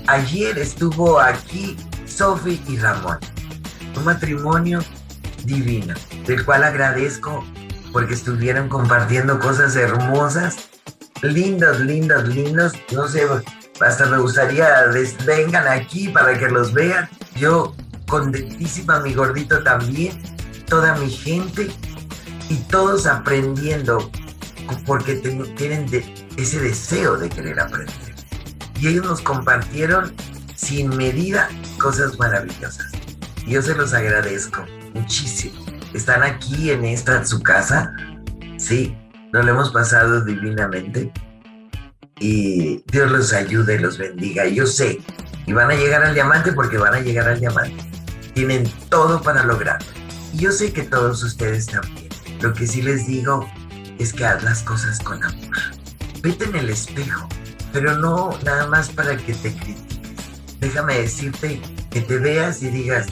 Ayer estuvo aquí Sophie y Ramón. Un matrimonio divino, del cual agradezco porque estuvieron compartiendo cosas hermosas, lindas, lindas, lindas. No sé, hasta me gustaría, vengan aquí para que los vean. Yo contentísima, mi gordito también, toda mi gente y todos aprendiendo porque tienen ese deseo de querer aprender. Y ellos nos compartieron sin medida cosas maravillosas. Yo se los agradezco. muchísimo. Están aquí en esta, su casa, sí, nos lo hemos pasado divinamente y Dios los ayude y los bendiga. Yo sé, y van a llegar al diamante porque van a llegar al diamante. Tienen todo para lograrlo. Yo sé que todos ustedes también. Lo que sí les digo es que haz las cosas con amor. Vete en el espejo, pero no nada más para que te critiques. Déjame decirte que te veas y digas,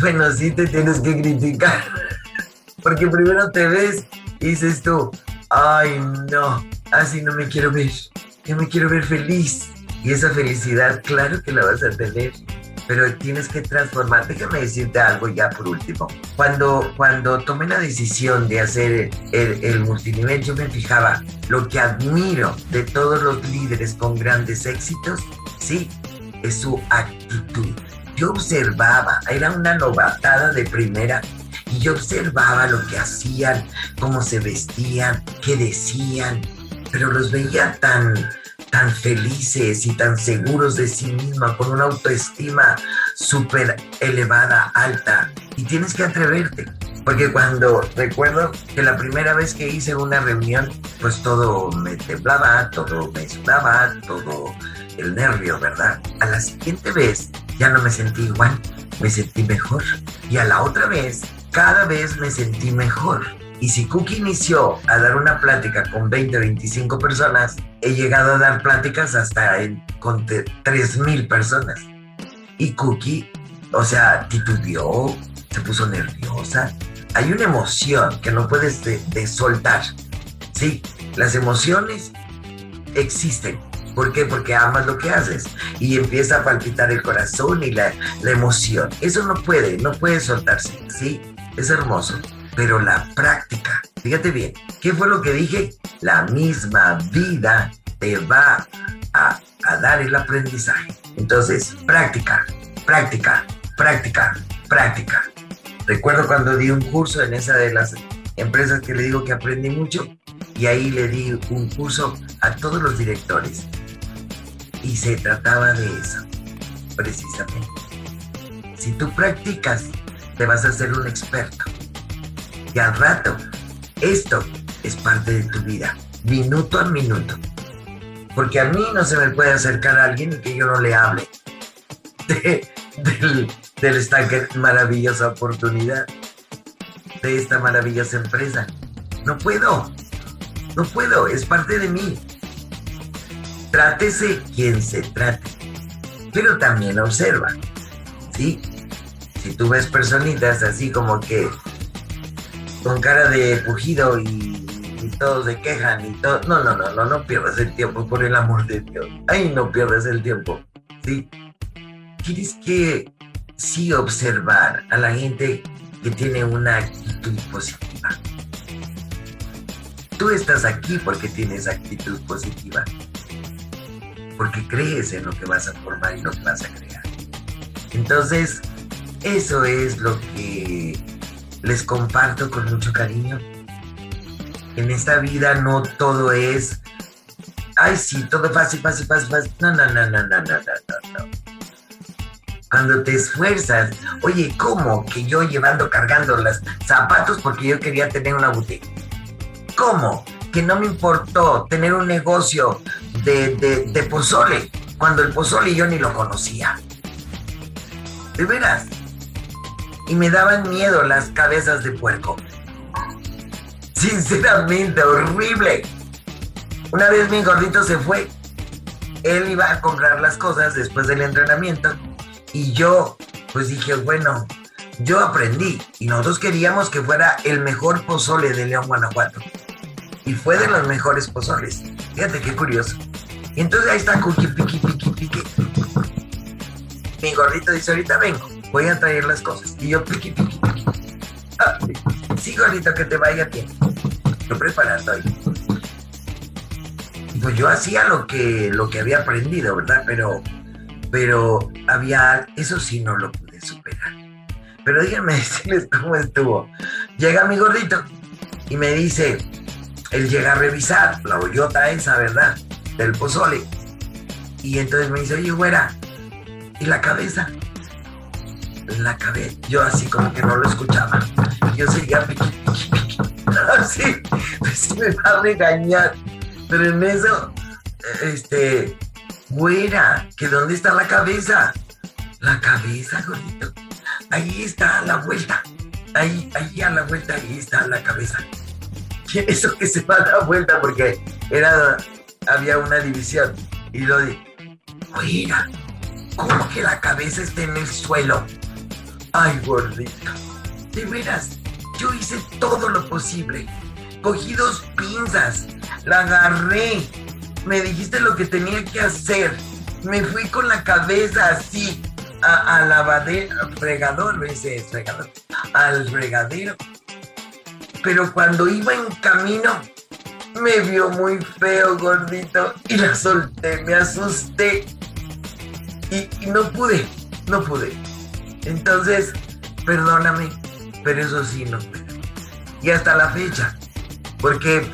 bueno, sí te tienes que criticar. (laughs) Porque primero te ves y dices tú, ay no, así no me quiero ver. Yo me quiero ver feliz. Y esa felicidad, claro que la vas a tener pero tienes que transformar. Déjame decirte algo ya por último. Cuando, cuando tomé la decisión de hacer el, el multinivel, yo me fijaba lo que admiro de todos los líderes con grandes éxitos, sí, es su actitud. Yo observaba, era una novatada de primera, yo observaba lo que hacían, cómo se vestían, qué decían, pero los veía tan, tan felices y tan seguros de sí misma, con una autoestima súper elevada, alta. Y tienes que atreverte. Porque cuando recuerdo que la primera vez que hice una reunión, pues todo me temblaba, todo me sudaba, todo el nervio, ¿verdad? A la siguiente vez ya no me sentí igual, me sentí mejor. Y a la otra vez, cada vez me sentí mejor. Y si Cookie inició a dar una plática con 20, 25 personas, he llegado a dar pláticas hasta con 3.000 personas. Y Cookie, o sea, titubeó, se puso nerviosa. Hay una emoción que no puedes de, soltar. Sí, las emociones existen. ¿Por qué? Porque amas lo que haces y empieza a palpitar el corazón y la, la emoción. Eso no puede, no puede soltarse. Sí, es hermoso pero la práctica, fíjate bien, ¿qué fue lo que dije? La misma vida te va a, dar el aprendizaje. Entonces, práctica, práctica, práctica, práctica. Recuerdo cuando di un curso en esa de las empresas que le digo que aprendí mucho y ahí le di un curso a todos los directores. Y se trataba de eso, precisamente. Si tú practicas, te vas a hacer un experto. Y al rato, esto es parte de tu vida, minuto a minuto. Porque a mí no se me puede acercar a alguien y que yo no le hable (laughs) de, del, esta maravillosa oportunidad, de esta maravillosa empresa. No puedo, no puedo, es parte de mí. Trátese quien se trate, pero también observa, ¿sí? Si tú ves personitas así como que con cara de pujido y, todos se quejan y todo. No, no, no, no, no pierdas el tiempo, por el amor de Dios. Ay, no pierdas el tiempo. ¿sí? Tienes que sí observar a la gente que tiene una actitud positiva. Tú estás aquí porque tienes actitud positiva. Porque crees en lo que vas a formar y lo que vas a crear. Entonces, eso es lo que les comparto con mucho cariño. En esta vida no todo es, ay sí, todo fácil, fácil, fácil, fácil. No, no, no, no, no, no, no, no. Cuando te esfuerzas, oye, ¿cómo que yo llevando, cargando los zapatos porque yo quería tener una boutique? ¿Cómo? Que no me importó tener un negocio de, de, pozole, cuando el pozole yo ni lo conocía. De veras, y me daban miedo las cabezas de puerco. Sinceramente, horrible. Una vez mi gordito se fue. Él iba a comprar las cosas después del entrenamiento y yo pues dije, bueno, yo aprendí y nosotros queríamos que fuera el mejor pozole de León, Guanajuato. Y fue de los mejores pozoles. Fíjate qué curioso. Y entonces ahí está Cookie, piqui, piqui, piqui. Mi gordito dice, ahorita vengo voy a traer las cosas. Y yo, piqui, piqui, piqui. Ah, sí, gordito, que te vaya bien. Yo preparando ahí. Pues yo hacía lo que, lo que había aprendido, ¿verdad? Pero, pero había, eso sí no lo pude superar. Pero díganme (laughs) cómo estuvo. Llega mi gordito y me dice, él llega a revisar la bollota esa, ¿verdad? Del pozole. Y entonces me dice, oye, güera, ¿y la cabeza? La cabeza. Yo así como que no lo escuchaba. Yo seguía (laughs) así, pues me va a regañar. Pero en eso, este, güera, que dónde está la cabeza. La cabeza, gordito. Ahí está la vuelta. Ahí, ahí a la vuelta, ahí está la cabeza. (laughs) Eso que se va a dar vuelta porque era, había una división. Y lo de, güera, ¿cómo que la cabeza está en el suelo? Ay, gordito. De veras, yo hice todo lo posible. Cogí dos pinzas, la agarré. Me dijiste lo que tenía que hacer. Me fui con la cabeza así a, a lavadero, fregador, ese fregador, al fregadero. Pero cuando iba en camino, me vio muy feo, gordito, y la solté, me asusté. Y no pude, no pude. Entonces, perdóname, pero eso sí no. Y hasta la fecha, porque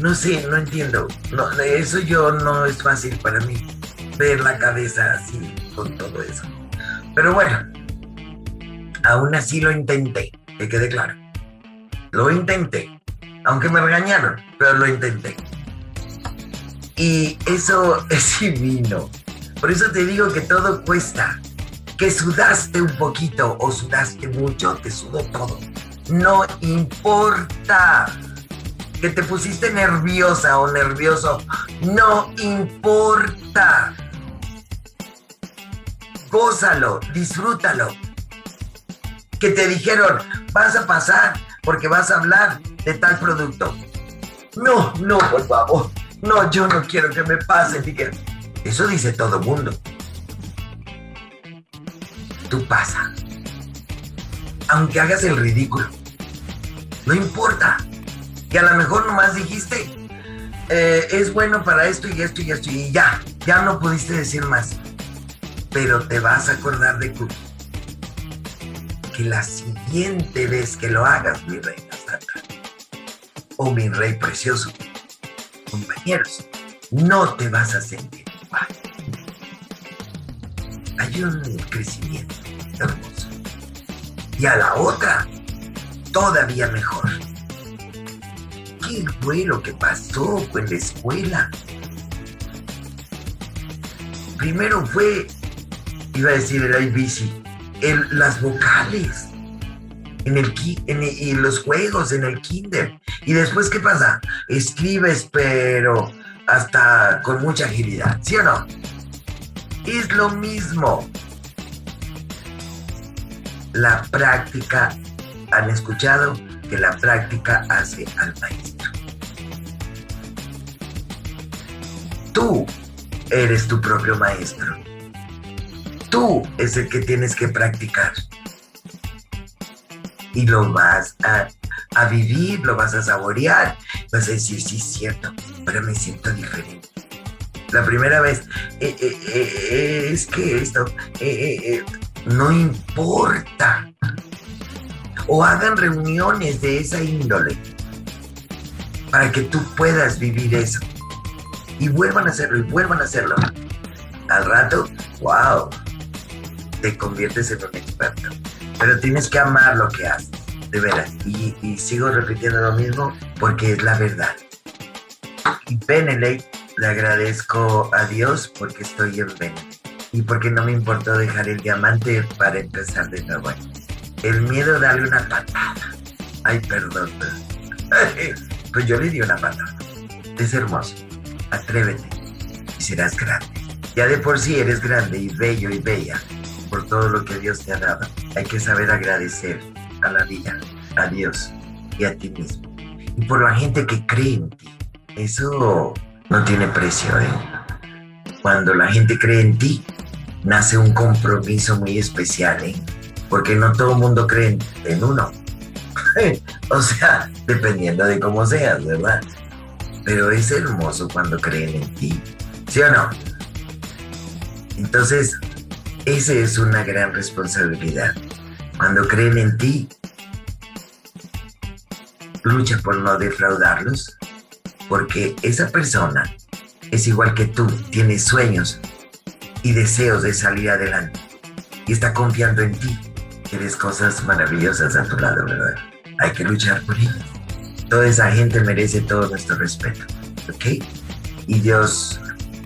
no sé, no entiendo. No, eso yo no es fácil para mí, ver la cabeza así con todo eso. Pero bueno, aún así lo intenté, que quede claro. Lo intenté, aunque me regañaron, pero lo intenté. Y eso (laughs) es divino. Por eso te digo que todo cuesta. Que sudaste un poquito o sudaste mucho, te sudó todo. No importa. Que te pusiste nerviosa o nervioso, no importa. Gózalo, disfrútalo. Que te dijeron, vas a pasar porque vas a hablar de tal producto. No, no, por favor. No, yo no quiero que me pase. Eso dice todo mundo. Tú pasa. Aunque hagas el ridículo. No importa. Que a lo mejor nomás dijiste, eh, es bueno para esto y esto y esto. Y ya, ya no pudiste decir más. Pero te vas a acordar de Cookie. Que la siguiente vez que lo hagas, mi reina santa, o mi rey precioso, compañeros, no te vas a sentir un crecimiento hermoso. Y a la otra, todavía mejor. ¿Qué fue lo que pasó en la escuela? Primero fue, iba a decir el ABC, el, las vocales en el, en los juegos, en el kinder. Y después, ¿qué pasa? Escribes, pero hasta con mucha agilidad, ¿sí o no? Es lo mismo. La práctica, han escuchado que la práctica hace al maestro. Tú eres tu propio maestro. Tú es el que tienes que practicar. Y lo vas a, a vivir, lo vas a saborear. Vas a decir, sí, es cierto, pero me siento diferente. La primera vez, eh, eh, eh, es que esto, no importa. O hagan reuniones de esa índole para que tú puedas vivir eso. Y vuelvan a hacerlo, y vuelvan a hacerlo. Al rato, wow, te conviertes en un experto. Pero tienes que amar lo que haces, de veras. Y, sigo repitiendo lo mismo porque es la verdad. Y Benelete le agradezco a Dios porque estoy en Benelete. Y porque no me importó dejar el diamante para empezar de nuevo. El miedo darle una patada. Ay, perdón. Pues yo le di una patada. Es hermoso. Atrévete y serás grande. Ya de por sí eres grande y bello y bella por todo lo que Dios te ha dado. Hay que saber agradecer a la vida, a Dios y a ti mismo. Y por la gente que cree en ti. Eso no tiene precio, ¿eh? Cuando la gente cree en ti, nace un compromiso muy especial, ¿eh? Porque no todo el mundo cree en uno. (laughs) o sea, dependiendo de cómo seas, ¿verdad? Pero es hermoso cuando creen en ti, ¿sí o no? Entonces, esa es una gran responsabilidad. Cuando creen en ti, lucha por no defraudarlos, porque esa persona es igual que tú, tiene sueños y deseos de salir adelante y está confiando en ti tienes cosas maravillosas a tu lado, ¿verdad? Hay que luchar por ellas. Toda esa gente merece todo nuestro respeto, ¿ok? Y Dios,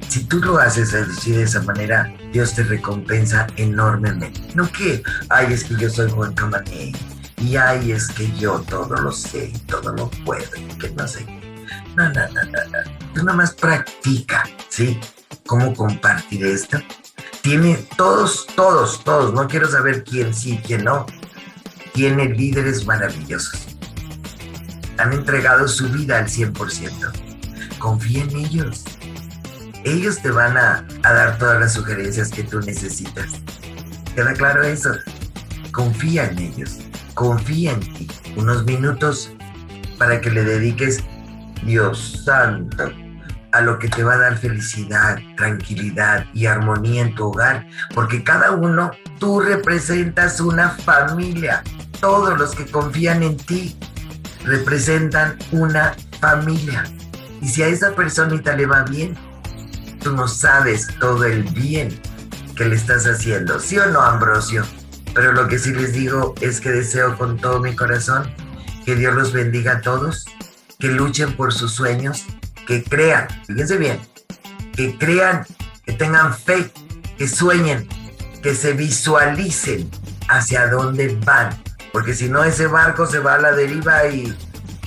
si tú lo haces así de esa manera, Dios te recompensa enormemente. No que, ay, es que yo soy Juan Camané, y ay, es que yo todo lo sé, todo lo puedo, que no sé. No, no, no, no. Tú nada más practica, ¿sí? ¿Cómo compartir esto? Tiene todos, todos, todos, no quiero saber quién sí, quién no. Tiene líderes maravillosos. Han entregado su vida al 100%. Confía en ellos. Ellos te van a, a dar todas las sugerencias que tú necesitas. ¿Queda claro eso? Confía en ellos. Confía en ti. Unos minutos para que le dediques, Dios santo, a lo que te va a dar felicidad, tranquilidad y armonía en tu hogar, porque cada uno, tú representas una familia. Todos los que confían en ti representan una familia. Y si a esa personita le va bien, tú no sabes todo el bien que le estás haciendo, ¿sí o no, Ambrosio? Pero lo que sí les digo es que deseo con todo mi corazón que Dios los bendiga a todos, que luchen por sus sueños, que crean, fíjense bien, que crean, que tengan fe, que sueñen, que se visualicen hacia dónde van. Porque si no, ese barco se va a la deriva y,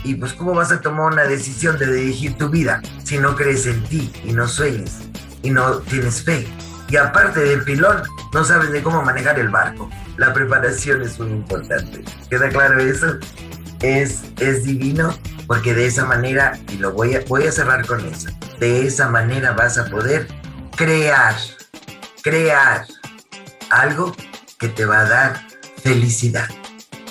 y pues cómo vas a tomar una decisión de dirigir tu vida si no crees en ti y no sueñes y no tienes fe. Y aparte del pilón, no sabes de cómo manejar el barco. La preparación es muy importante. ¿Queda claro eso? Es, es divino porque de esa manera, y lo voy a, voy a cerrar con eso, de esa manera vas a poder crear, crear algo que te va a dar felicidad.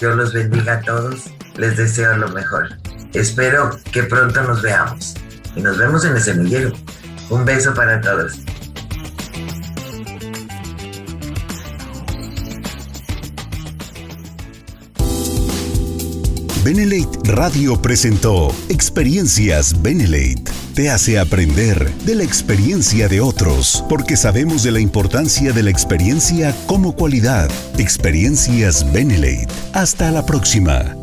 Dios los bendiga a todos, les deseo lo mejor. Espero que pronto nos veamos y nos vemos en el semillero. Un beso para todos. Benelate Radio presentó Experiencias Benelate. Te hace aprender de la experiencia de otros, porque sabemos de la importancia de la experiencia como cualidad. Experiencias Benelate. Hasta la próxima.